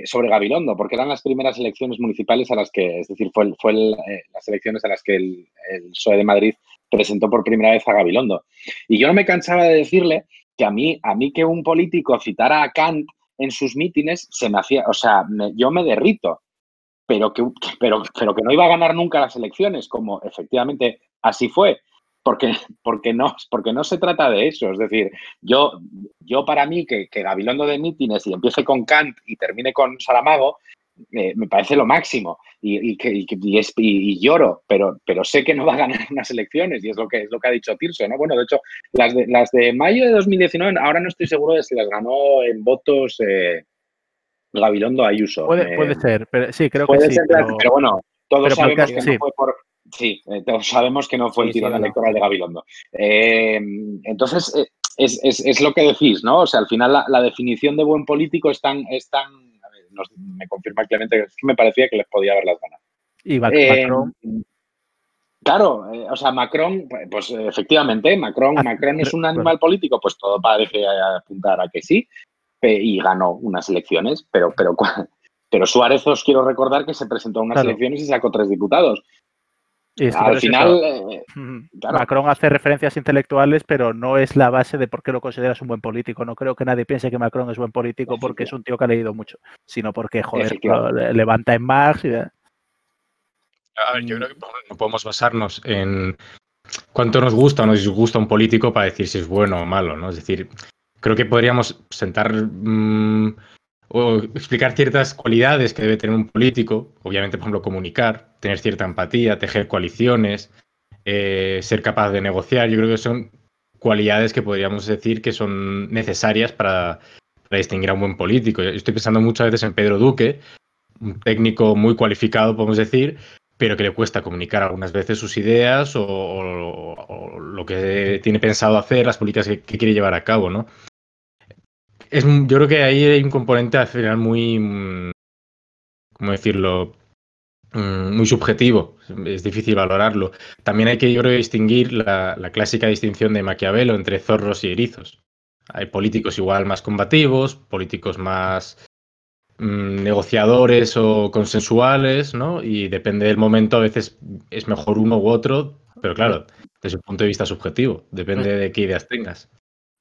S2: sobre Gabilondo, porque eran las primeras elecciones municipales a las que, es decir, fue, fue las elecciones a las que el, el PSOE de Madrid presentó por primera vez a Gabilondo. Y yo no me cansaba de decirle que a mí, a mí que un político citara a Kant en sus mítines se me hacía, o sea, yo me derrito, pero que, pero, pero que no iba a ganar nunca las elecciones, como efectivamente así fue, porque, porque, no, porque no se trata de eso. Es decir, yo, yo para mí que, que Gabilondo de mítines y empiece con Kant y termine con Saramago, eh, me parece lo máximo y, y, lloro, pero, pero sé que no va a ganar unas elecciones y es lo que, es lo que ha dicho Tirso, ¿no? Bueno, de hecho, las de, las de mayo de 2019, ahora no estoy seguro de si las ganó en votos eh, Gabilondo Ayuso.
S4: Puede, puede ser, pero sí, creo que sí.
S2: pero... bueno, todos sabemos que no fue por... Sí, todos sabemos que no fue el tirón electoral de Gabilondo. entonces, es, es, es, lo que decís, ¿no? O sea, al final la, definición de buen político es tan, es tan a ver, me confirma Clemente que me parecía que les podía haber las ganas.
S4: Y eh, Macron.
S2: claro, eh, o sea, Macron, pues efectivamente, Macron, ah, Macron es un animal político, pues todo parece apuntar a que sí, y ganó unas elecciones, pero, pero, pero Suárez os quiero recordar que se presentó a unas elecciones y sacó tres diputados. Al final, eh,
S4: Macron hace referencias intelectuales, pero no es la base de por qué lo consideras un buen político. No creo que nadie piense que Macron es buen político porque es un tío que ha leído mucho, sino porque, joder, levanta en Marx. Y... A
S1: ver, yo creo que no podemos basarnos en cuánto nos gusta o nos disgusta un político para decir si es bueno o malo, ¿no? Es decir, creo que podríamos sentar mm, o explicar ciertas cualidades que debe tener un político, obviamente, por ejemplo, comunicar, tener cierta empatía, tejer coaliciones, eh, ser capaz de negociar. Yo creo que son cualidades que podríamos decir que son necesarias para, distinguir a un buen político. Yo estoy pensando muchas veces en Pedro Duque, un técnico muy cualificado, podemos decir, pero que le cuesta comunicar algunas veces sus ideas o, lo que tiene pensado hacer, las políticas que, que, quiere llevar a cabo, ¿no? Yo creo que ahí hay un componente al final muy, mm, ¿cómo decirlo? Mm, muy subjetivo, es difícil valorarlo. También hay que, yo creo, distinguir la, clásica distinción de Maquiavelo entre zorros y erizos. Hay políticos igual más combativos, políticos más mm, negociadores o consensuales, ¿no? Y depende del momento, a veces es mejor uno u otro, pero claro, desde un punto de vista subjetivo, depende de qué ideas tengas.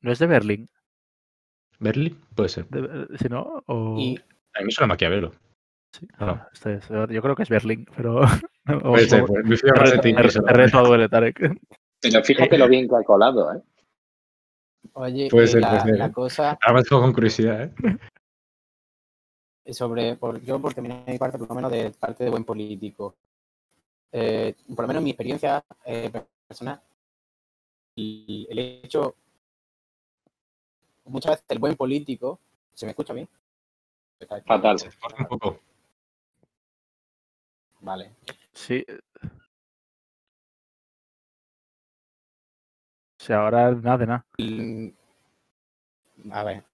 S4: ¿No es de Berlín?
S1: Berli, puede ser.
S4: si no, o...
S1: A mí me suena Maquiavelo.
S4: Sí. Ah, este yo creo que es Berlín, pero.
S1: puede ser, pues, me fío más de ti.
S4: duele, Tarek.
S2: Pero fíjate lo bien que ha colado, ¿eh?
S6: Oye, puede ser, la, puede ser. la cosa.
S1: Ahora me con curiosidad, ¿eh?
S6: Sobre, por, yo por terminar mi parte, por lo menos de parte de buen político. Eh, por lo menos mi experiencia eh, personal, y el hecho muchas veces el buen político, ¿se me escucha bien?
S2: Fatal.
S1: un poco.
S6: Vale.
S4: Sí. O sea, ahora nada de nada.
S6: A ver.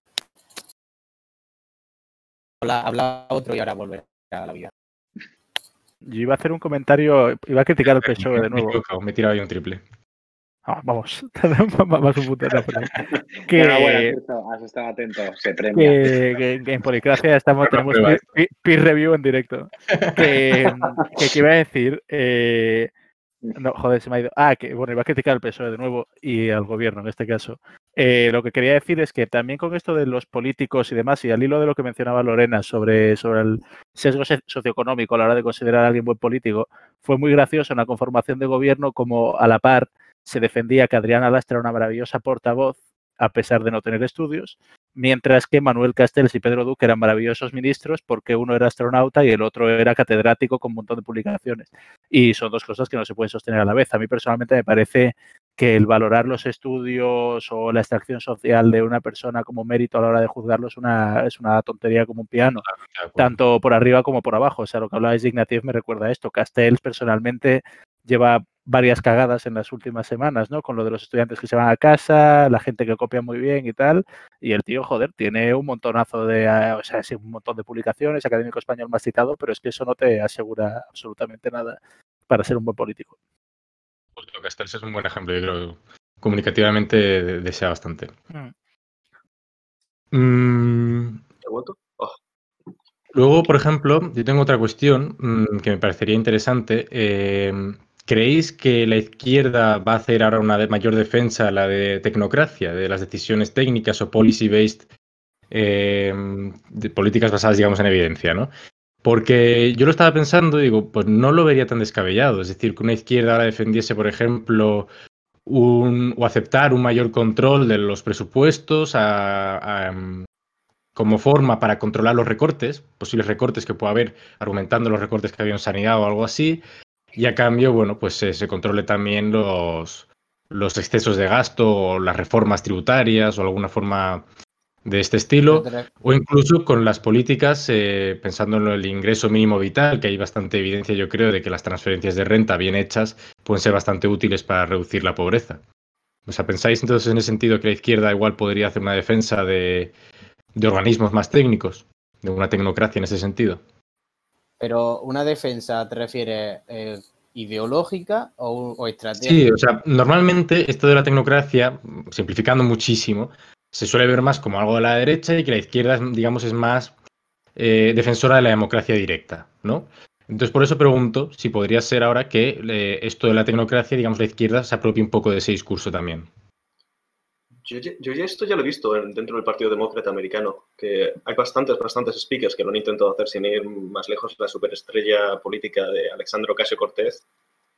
S6: Habla, habla otro y ahora volver a la vida.
S4: Yo iba a hacer un comentario, iba a criticar el PSOE de nuevo.
S1: Me he tirado ahí un triple.
S4: Ah, vamos, más un punto.
S2: que, has estado atento, se premia.
S4: Que, en Policracia estamos, tenemos peer, review en directo. Que, que, iba a decir, eh, no, joder, se me ha ido. Ah, que bueno, iba a criticar al PSOE de nuevo y al gobierno en este caso. Eh, lo que quería decir es que también con esto de los políticos y demás, y al hilo de lo que mencionaba Lorena sobre, sobre el sesgo socioeconómico a la hora de considerar a alguien buen político, fue muy gracioso en la conformación de gobierno como a la par se defendía que Adriana Lastra era una maravillosa portavoz, a pesar de no tener estudios, mientras que Manuel Castells y Pedro Duque eran maravillosos ministros porque uno era astronauta y el otro era catedrático con un montón de publicaciones. Y son dos cosas que no se pueden sostener a la vez. A mí personalmente me parece que el valorar los estudios o la extracción social de una persona como mérito a la hora de juzgarlo es una, es una tontería como un piano, tanto por arriba como por abajo. O sea, lo que hablabais de Ignatieff me recuerda a esto. Castells personalmente lleva varias cagadas en las últimas semanas, ¿no? Con lo de los estudiantes que se van a casa, la gente que copia muy bien y tal. Y el tío, joder, tiene un montonazo de, eh, o sea, sí, un montón de publicaciones, académico español más citado, pero es que eso no te asegura absolutamente nada para ser un buen político.
S1: Pues que Castells es un buen ejemplo, yo creo. Comunicativamente desea bastante. Mm. Mm. Oh. Luego, por ejemplo, yo tengo otra cuestión mm, que me parecería interesante. Eh, ¿Creéis que la izquierda va a hacer ahora una mayor defensa, la de tecnocracia, de las decisiones técnicas o policy-based, em, de políticas basadas, digamos, en evidencia, ¿no? Porque yo lo estaba pensando y digo, pues no lo vería tan descabellado. Es decir, que una izquierda ahora defendiese, por ejemplo, un, o aceptar un mayor control de los presupuestos a, como forma para controlar los recortes, posibles recortes que pueda haber, argumentando los recortes que había en sanidad o algo así, y a cambio, bueno, pues se controle también los, los excesos de gasto o las reformas tributarias o alguna forma de este estilo, o incluso con las políticas, eh, pensando en el ingreso mínimo vital, que hay bastante evidencia, yo creo, de que las transferencias de renta bien hechas pueden ser bastante útiles para reducir la pobreza. O sea, ¿pensáis entonces en ese sentido que la izquierda igual podría hacer una defensa de, organismos más técnicos, de una tecnocracia en ese sentido?
S6: Pero una defensa te refieres eh, ideológica o, estratégica?
S1: Sí, o sea, normalmente esto de la tecnocracia, simplificando muchísimo, se suele ver más como algo de la derecha y que la izquierda, digamos, es más eh, defensora de la democracia directa, ¿no? Entonces, por eso pregunto si podría ser ahora que eh, esto de la tecnocracia, digamos, la izquierda se apropie un poco de ese discurso también.
S5: Yo, ya esto ya lo he visto dentro del Partido Demócrata Americano, que hay bastantes, bastantes speakers que lo han intentado hacer sin ir más lejos. La superestrella política de Alexandro Ocasio Cortés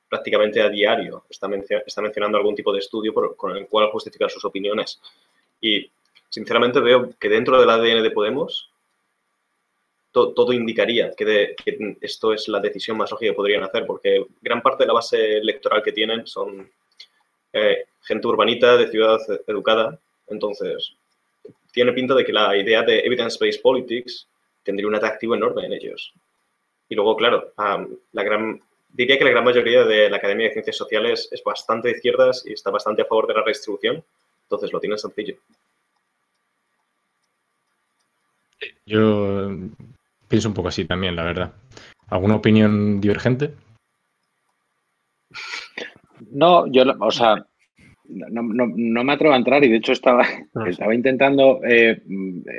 S5: prácticamente a diario está, está mencionando algún tipo de estudio con el cual justificar sus opiniones. Y sinceramente veo que dentro del ADN de Podemos todo indicaría que, esto es la decisión más lógica que podrían hacer, porque gran parte de la base electoral que tienen son eh, gente urbanita, de ciudad educada. Entonces, tiene pinta de que la idea de evidence-based politics tendría un atractivo enorme en ellos. Y luego, claro, la gran, diría que la gran mayoría de la Academia de Ciencias Sociales es bastante de izquierdas y está bastante a favor de la redistribución. Entonces lo tienen sencillo.
S1: Yo pienso un poco así también, la verdad. ¿Alguna opinión divergente?
S2: No, yo, o sea, no, me atrevo a entrar y de hecho estaba, estaba intentando eh,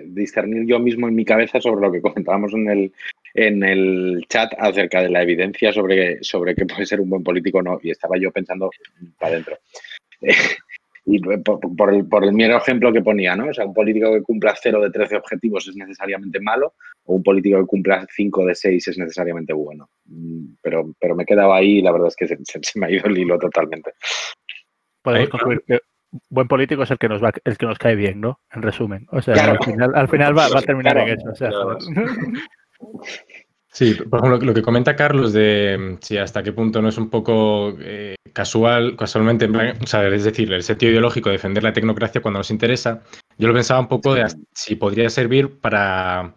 S2: discernir yo mismo en mi cabeza sobre lo que comentábamos en el, en el chat acerca de la evidencia sobre, sobre qué puede ser un buen político o no y estaba yo pensando para adentro. Y por, el, por el mero ejemplo que ponía, ¿no? O sea, un político que cumpla 0 de 13 objetivos es necesariamente malo o un político que cumpla 5 de 6 es necesariamente bueno. Mm, pero, pero me he quedado ahí y la verdad es que se, me ha ido el hilo totalmente.
S4: Podemos concluir que buen político es el que nos va, el que nos cae bien, ¿no? En resumen. O sea, al final, al final va, a terminar en eso. O sea,
S1: Sí, por ejemplo, lo que comenta Carlos de mm, si hasta qué punto no es un poco eh, casual, casualmente, o sea, es decir, el sentido ideológico de defender la tecnocracia cuando nos interesa, yo lo pensaba un poco de si podría servir para,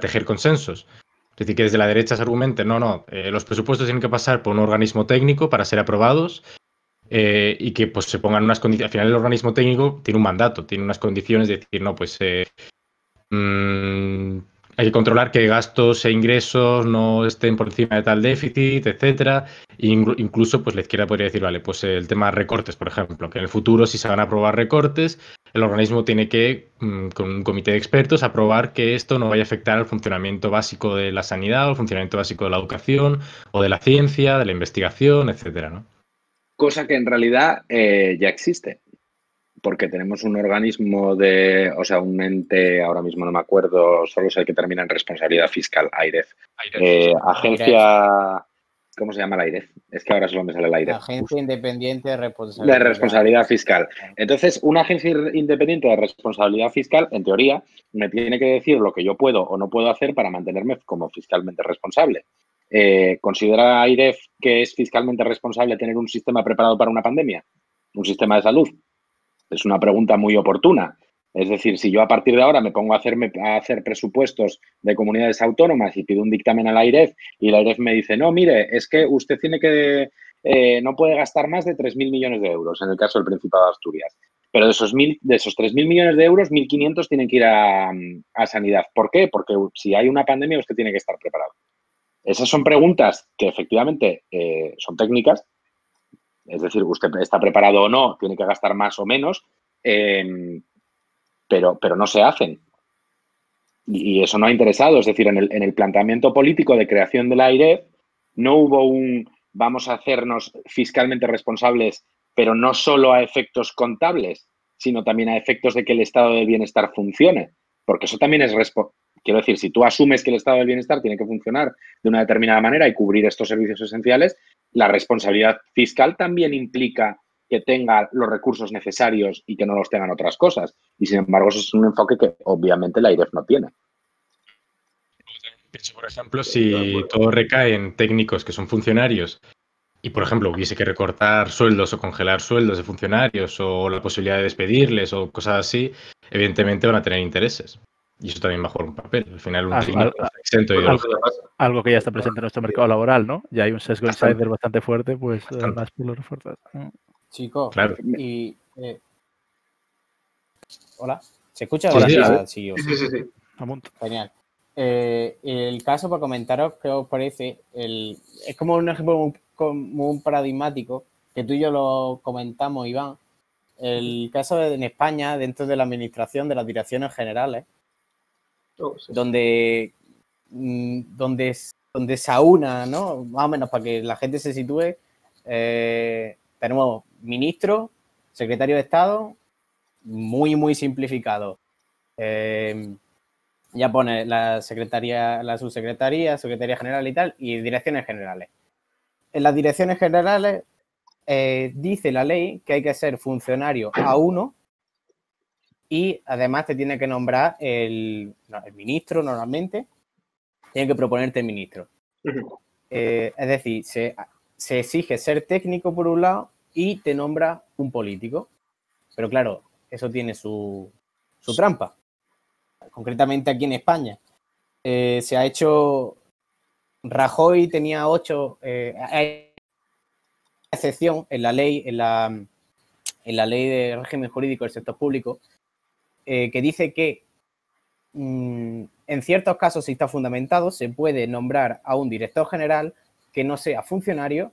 S1: tejer consensos. Es decir, que desde la derecha se argumente, no, no, eh, los presupuestos tienen que pasar por un organismo técnico para ser aprobados eh, y que pues se pongan unas condiciones. Al final el organismo técnico tiene un mandato, tiene unas condiciones de decir, no, pues mm, hay que controlar que gastos e ingresos no estén por encima de tal déficit, etcétera. incluso, pues la izquierda podría decir, vale, pues el tema de recortes, por ejemplo, que en el futuro, si se van a aprobar recortes, el organismo tiene que, mm, con un comité de expertos, aprobar que esto no vaya a afectar al funcionamiento básico de la sanidad, o al funcionamiento básico de la educación, o de la ciencia, de la investigación, etcétera, ¿no?
S2: Cosa que en realidad eh, ya existe porque tenemos un organismo de, o sea, un ente, ahora mismo no me acuerdo, solo sé que termina en responsabilidad fiscal, AIREF. Eh, agencia, ¿cómo se llama la AIREF? Es que ahora solo me sale la AIREF.
S6: Agencia Independiente de Responsabilidad,
S2: de responsabilidad Fiscal. Entonces, una agencia independiente de responsabilidad fiscal, en teoría, me tiene que decir lo que yo puedo o no puedo hacer para mantenerme como fiscalmente responsable. Eh, ¿Considera AIREF que es fiscalmente responsable tener un sistema preparado para una pandemia? ¿Un sistema de salud? Es una pregunta muy oportuna. Es decir, si yo a partir de ahora me pongo a, hacer presupuestos de comunidades autónomas y pido un dictamen a la AIREF y la AIREF me dice, no, mire, es que usted tiene que, eh, no puede gastar más de 3.000 millones de euros en el caso del Principado de Asturias. Pero de esos, mil, de esos 3.000 millones de euros, 1.500 tienen que ir a, sanidad. ¿Por qué? Porque si hay una pandemia usted tiene que estar preparado. Esas son preguntas que efectivamente eh, son técnicas, es decir, usted está preparado o no, tiene que gastar más o menos, em, pero, pero no se hacen. Y, eso no ha interesado. Es decir, en el, en el planteamiento político de creación del aire no hubo un vamos a hacernos fiscalmente responsables, pero no solo a efectos contables, sino también a efectos de que el estado de bienestar funcione. Porque eso también es Quiero decir, si tú asumes que el estado del bienestar tiene que funcionar de una determinada manera y cubrir estos servicios esenciales, la responsabilidad fiscal también implica que tenga los recursos necesarios y que no los tengan otras cosas. Y sin embargo, eso es un enfoque que obviamente la IREF no tiene.
S1: Por ejemplo, si todo recae en técnicos que son funcionarios y, por ejemplo, hubiese que recortar sueldos o congelar sueldos de funcionarios o la posibilidad de despedirles o cosas así, evidentemente van a tener intereses. Y eso también va a jugar un papel. Al final, un técnico
S4: exento de algo, que ya está presente en nuestro mercado laboral, ¿no? Ya hay un sesgo insider bastante fuerte, pues más por lo refuerzas.
S3: Chicos, y. Eh, Hola, ¿se escucha? Sí, sí, sí, sí, Genial. Eh, el caso, para comentaros, ¿qué os parece? El, es como un ejemplo muy, muy paradigmático que tú y yo lo comentamos, Iván. El caso de, en España, dentro de la administración de las direcciones generales, donde, mm, donde, donde se aúna, ¿no? Más o menos para que la gente se sitúe, eh, tenemos ministro, secretario de Estado, muy, muy simplificado. Eh, ya pone la secretaría, la subsecretaría, secretaría general y tal, y direcciones generales. En las direcciones generales eh, dice la ley que hay que ser funcionario a uno y además te tiene que nombrar el, ministro normalmente, tiene que proponerte el ministro. Eh, es decir, se, se exige ser técnico por un lado y te nombra un político. Pero claro, eso tiene su, trampa. Concretamente aquí en España. Eh, se ha hecho. Rajoy tenía ocho. Eh, excepción en la ley, en la, en la ley de régimen jurídico del sector público, eh, que dice que mm, en ciertos casos, si está fundamentado, se puede nombrar a un director general que no sea funcionario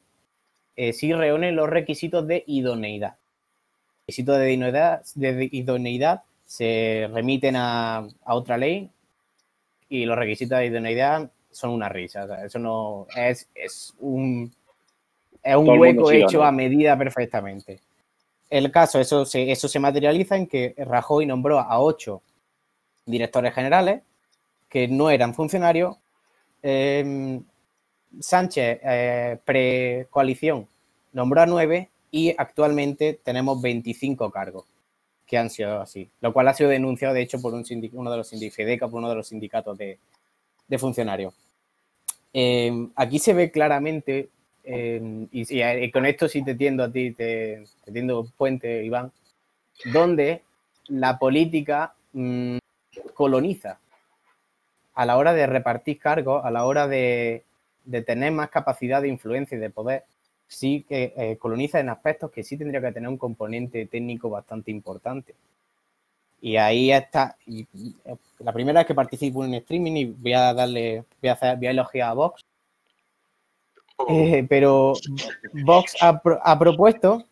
S3: eh, si reúne los requisitos de idoneidad. Los requisitos de idoneidad, de idoneidad se remiten a, otra ley y los requisitos de idoneidad son una risa. eso no es, un, es un hueco hecho a medida perfectamente. El caso, eso se, eso se materializa en que Rajoy nombró a ocho directores generales que no eran funcionarios. Em, Sánchez, eh, pre-coalición, nombró a nueve y actualmente tenemos 25 cargos que han sido así, lo cual ha sido denunciado, de hecho, por un uno de los sindicatos, por uno de los sindicatos de, funcionarios. Em, aquí se ve claramente, em, y, con esto sí te tiendo a ti, te, te tiendo puente, Iván, donde la política mm, coloniza a la hora de repartir cargos, a la hora de, tener más capacidad de influencia y de poder, sí que eh, coloniza en aspectos que sí tendría que tener un componente técnico bastante importante. Y ahí está, y, eh, la primera vez que participo en streaming y voy a darle, voy a, hacer, voy a elogiar a Vox. Eh, pero Vox ha, propuesto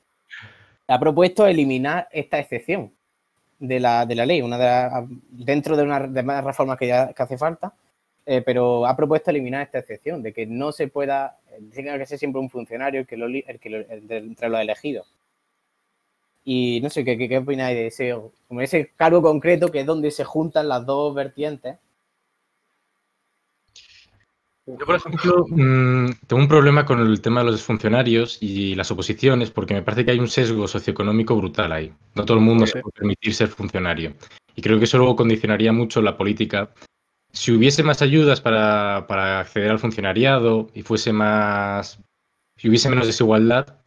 S3: ha propuesto eliminar esta excepción de la, de la ley, una de dentro de una de más reformas que, ya, que hace falta, eh, pero ha propuesto eliminar esta excepción, de que no se pueda, tenga que ser siempre un funcionario el que lo, el que entre los elegidos. Y no sé, ¿qué, qué, opináis de ese, como ese cargo concreto que es donde se juntan las dos vertientes?
S1: Yo, por ejemplo, mm, tengo un problema con el tema de los funcionarios y las oposiciones, porque me parece que hay un sesgo socioeconómico brutal ahí. No todo el mundo se puede permitir ser funcionario. Y creo que eso luego condicionaría mucho la política si hubiese más ayudas para, acceder al funcionariado y fuese más. Si hubiese menos desigualdad,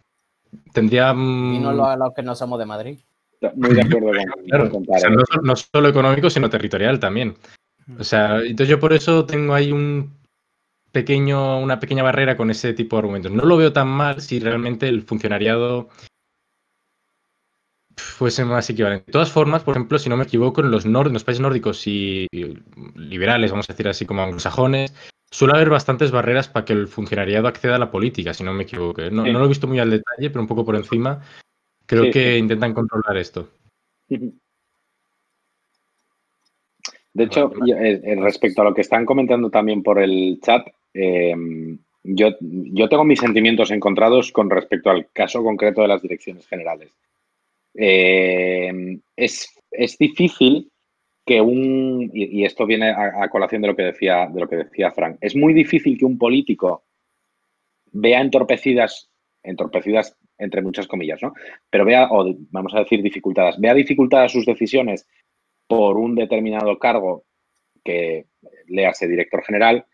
S1: tendría.
S3: Y no lo, a los que no somos de Madrid.
S2: Muy de acuerdo con,
S1: claro, no, solo económico, sino territorial también. O sea, entonces yo por eso tengo ahí un pequeño, una pequeña barrera con ese tipo de argumentos. No lo veo tan mal si realmente el funcionariado fuese más equivalente. De todas formas, por ejemplo, si no me equivoco, en los, los países nórdicos y, liberales, vamos a decir así como anglosajones, suele haber bastantes barreras para que el funcionariado acceda a la política, si no me equivoco. ¿eh? No, lo he visto muy al detalle, pero un poco por encima. Creo que intentan controlar esto.
S2: De hecho, eh, eh, respecto a lo que están comentando también por el chat, yo, yo tengo mis sentimientos encontrados con respecto al caso concreto de las direcciones generales. Eh, es, difícil que un, y, esto viene a, colación de lo que decía, de lo que decía Frank, es muy difícil que un político vea entorpecidas, entorpecidas entre muchas comillas, ¿no? Pero vea, o vamos a decir dificultadas, vea dificultadas sus decisiones por un determinado cargo que le hace director general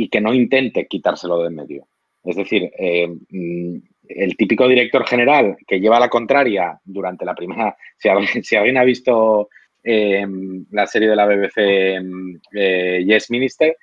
S2: y que no intente quitárselo de en medio. Es decir, eh, mm, el típico director general que lleva la contraria durante la primera, si, alguien, ha visto eh, la serie de la BBC mm, eh, Yes Minister,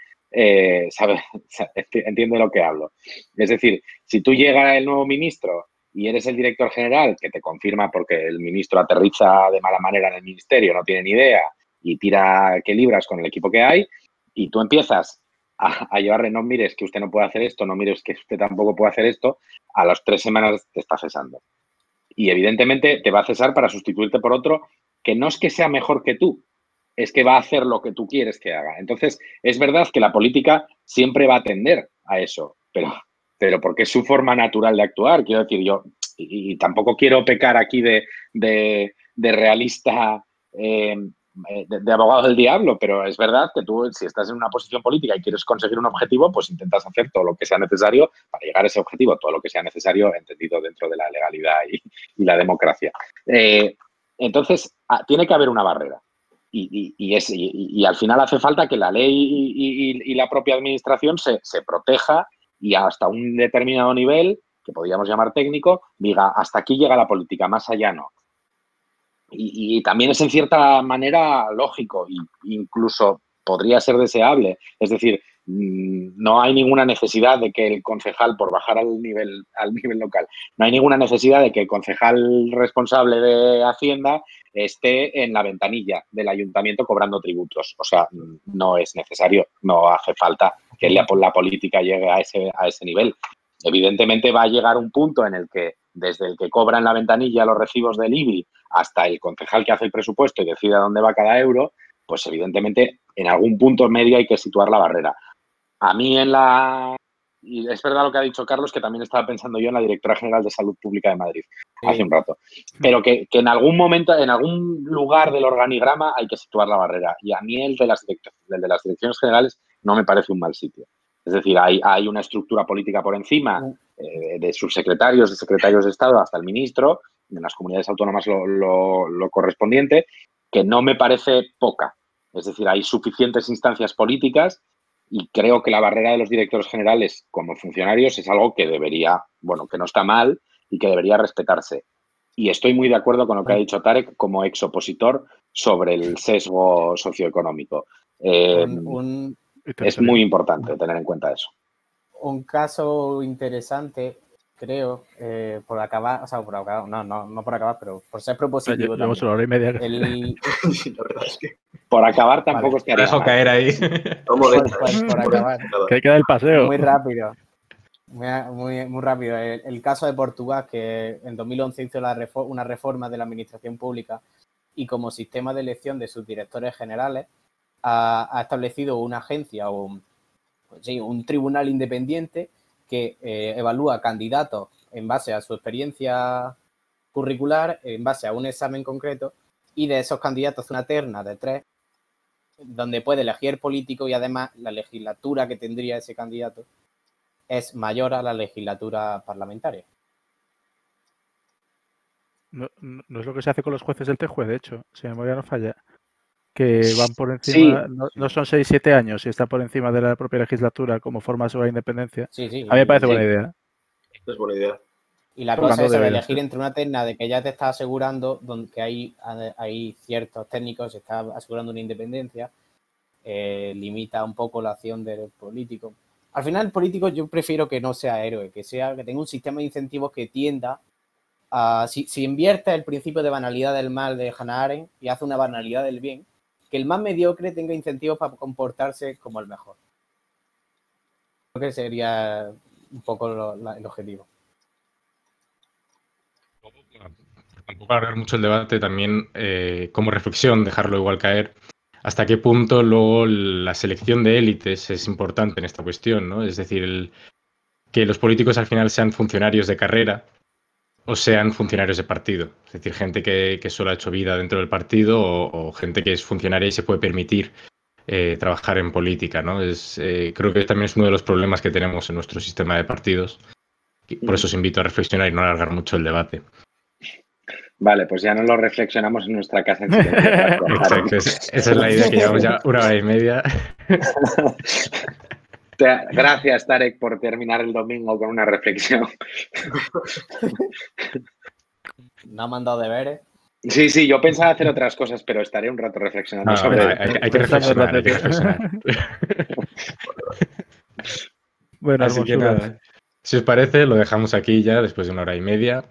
S2: sabe, entiende lo que hablo. Es decir, si tú llega el nuevo ministro y eres el director general que te confirma porque el ministro aterriza de mala manera en el ministerio, no tiene ni idea y tira que libras con el equipo que hay, y tú empiezas a, llevarle, no mires que usted no puede hacer esto, no mires que usted tampoco puede hacer esto, a las tres semanas te está cesando. Y evidentemente te va a cesar para sustituirte por otro que no es que sea mejor que tú, es que va a hacer lo que tú quieres que haga. Entonces, es verdad que la política siempre va a tender a eso, pero, pero porque es su forma natural de actuar. Quiero decir, yo, y, tampoco quiero pecar aquí de, de, realista eh, eh, de, abogado del diablo, pero es verdad que tú, si estás en una posición política y quieres conseguir un objetivo, pues intentas hacer todo lo que sea necesario para llegar a ese objetivo, todo lo que sea necesario, entendido dentro de la legalidad y, la democracia. Eh, entonces, ah, tiene que haber una barrera. Y, es, y, al final hace falta que la ley y, la propia administración se, se proteja y hasta un determinado nivel, que podríamos llamar técnico, diga, hasta aquí llega la política, más allá no. Y, también es en cierta manera lógico e incluso podría ser deseable. Es decir, mm, no hay ninguna necesidad de que el concejal, por bajar al nivel, al nivel local, no hay ninguna necesidad de que el concejal responsable de Hacienda esté en la ventanilla del ayuntamiento cobrando tributos. O sea, no es necesario, no hace falta que la, la política llegue a ese, a ese nivel. Evidentemente va a llegar un punto en el que desde el que cobra en la ventanilla los recibos del IBI hasta el concejal que hace el presupuesto y decide a dónde va cada euro, pues evidentemente en algún punto medio hay que situar la barrera. A mí en la... Y es verdad lo que ha dicho Carlos, que también estaba pensando yo en la Directora General de Salud Pública de Madrid hace un rato. Pero que, en algún momento, en algún lugar del organigrama hay que situar la barrera. Y a mí el de las, el de las direcciones generales no me parece un mal sitio. Es decir, hay, hay una estructura política por encima eh, de subsecretarios, de secretarios de Estado hasta el ministro, en las comunidades autónomas lo, correspondiente, que no me parece poca. Es decir, hay suficientes instancias políticas y creo que la barrera de los directores generales como funcionarios es algo que debería, bueno, que no está mal y que debería respetarse. Y estoy muy de acuerdo con lo que ha dicho Tarek como ex opositor sobre el sesgo socioeconómico. Eh, es muy importante tener en cuenta eso.
S3: Un caso interesante creo, eh, por acabar, o sea, por acabar, no, no, no por acabar, pero por ser propositivo.
S4: Llevamos una hora y media.
S2: El... Por acabar tampoco vale. estaría
S1: Dejo caer ahí.
S3: por, acabar.
S4: Que queda el paseo.
S3: Muy rápido. Muy, muy, rápido. El, caso de Portugal, que en 2011 hizo la una reforma de la administración pública y como sistema de elección de sus directores generales ha, ha establecido una agencia o un, pues sí, un tribunal independiente que eh, evalúa candidatos en base a su experiencia curricular, en base a un examen concreto, y de esos candidatos una terna de tres, donde puede elegir político y además la legislatura que tendría ese candidato es mayor a la legislatura parlamentaria.
S4: No, no es lo que se hace con los jueces del TJUE, de hecho, si la memoria no falla que van por encima, no, son 6-7 años y está por encima de la propia legislatura como forma sobre la independencia.
S3: Sí, sí,
S4: a mí me parece buena idea.
S5: Es buena idea.
S3: Y la cosa es elegir entre una terna de que ya te está asegurando que hay, hay ciertos técnicos, se está asegurando una independencia, eh, limita un poco la acción del político. Al final, el político yo prefiero que no sea héroe, que sea que tenga un sistema de incentivos que tienda a. Si, si invierte el principio de banalidad del mal de Hannah Arendt y hace una banalidad del bien, que el más mediocre tenga incentivos para comportarse como el mejor. Creo que sería un poco el objetivo.
S1: Tampoco agarrar mucho el debate, también eh, como reflexión, dejarlo igual caer. ¿Hasta qué punto luego la selección de élites es importante en esta cuestión? ¿no? Es decir, que los políticos al final sean funcionarios de carrera o sean funcionarios de partido. Es decir, gente que, solo ha hecho vida dentro del partido o, gente que es funcionaria y se puede permitir eh, trabajar en política. ¿no? Es, eh, creo que también es uno de los problemas que tenemos en nuestro sistema de partidos. Por eso os invito a reflexionar y no alargar mucho el debate.
S2: Vale, pues ya no lo reflexionamos en nuestra casa.
S1: Exacto, esa es la idea que llevamos ya una hora y media.
S2: Gracias, Tarek, por terminar el domingo con una reflexión.
S6: No ha mandado deberes.
S2: Sí, sí, yo pensaba hacer otras cosas, pero estaré un rato reflexionando sobre.
S1: Hay, que reflexionar, hay que reflexionar. bueno, Así que nada. Si os parece, lo dejamos aquí ya después de una hora y media.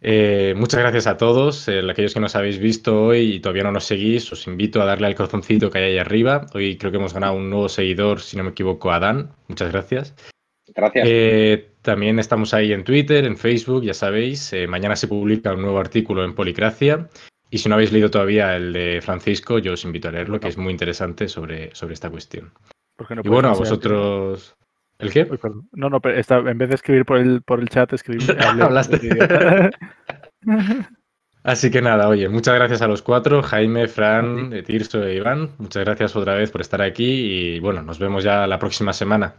S1: Eh, muchas gracias a todos. Eh, aquellos que nos habéis visto hoy y todavía no nos seguís, os invito a darle al corazoncito que hay ahí arriba. Hoy creo que hemos ganado un nuevo seguidor, si no me equivoco, Adán. Muchas gracias.
S2: Gracias.
S1: Eh, también estamos ahí en Twitter, en Facebook, ya sabéis. mañana se publica un nuevo artículo en Policracia. Y si no habéis leído todavía el de Francisco, yo os invito a leerlo, que es muy interesante sobre, sobre esta cuestión. y bueno, a vosotros. ¿El qué?
S4: no, no, pero en vez de escribir por el, por el chat, escribí.
S1: Hablaste. Así que nada, oye, muchas gracias a los cuatro, Jaime, Fran, Tirso e Iván. Muchas gracias otra vez por estar aquí y bueno, nos vemos ya la próxima semana.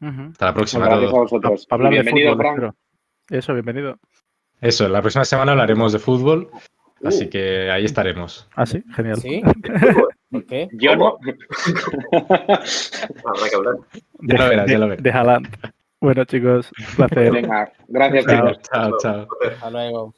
S1: Hasta la próxima.
S2: Gracias a vosotros.
S4: bienvenido, Fran. Eso, bienvenido.
S1: Eso, la próxima semana hablaremos de fútbol. Así uh. que ahí estaremos.
S4: Ah, sí, genial.
S6: ¿Sí? ¿Por qué?
S2: Yo no.
S5: Habrá que hablar.
S1: Ya lo verás, ya lo verás.
S4: Haaland. Bueno, chicos, placer.
S2: Venga, gracias,
S1: chao, chao, chao.
S6: Hasta luego.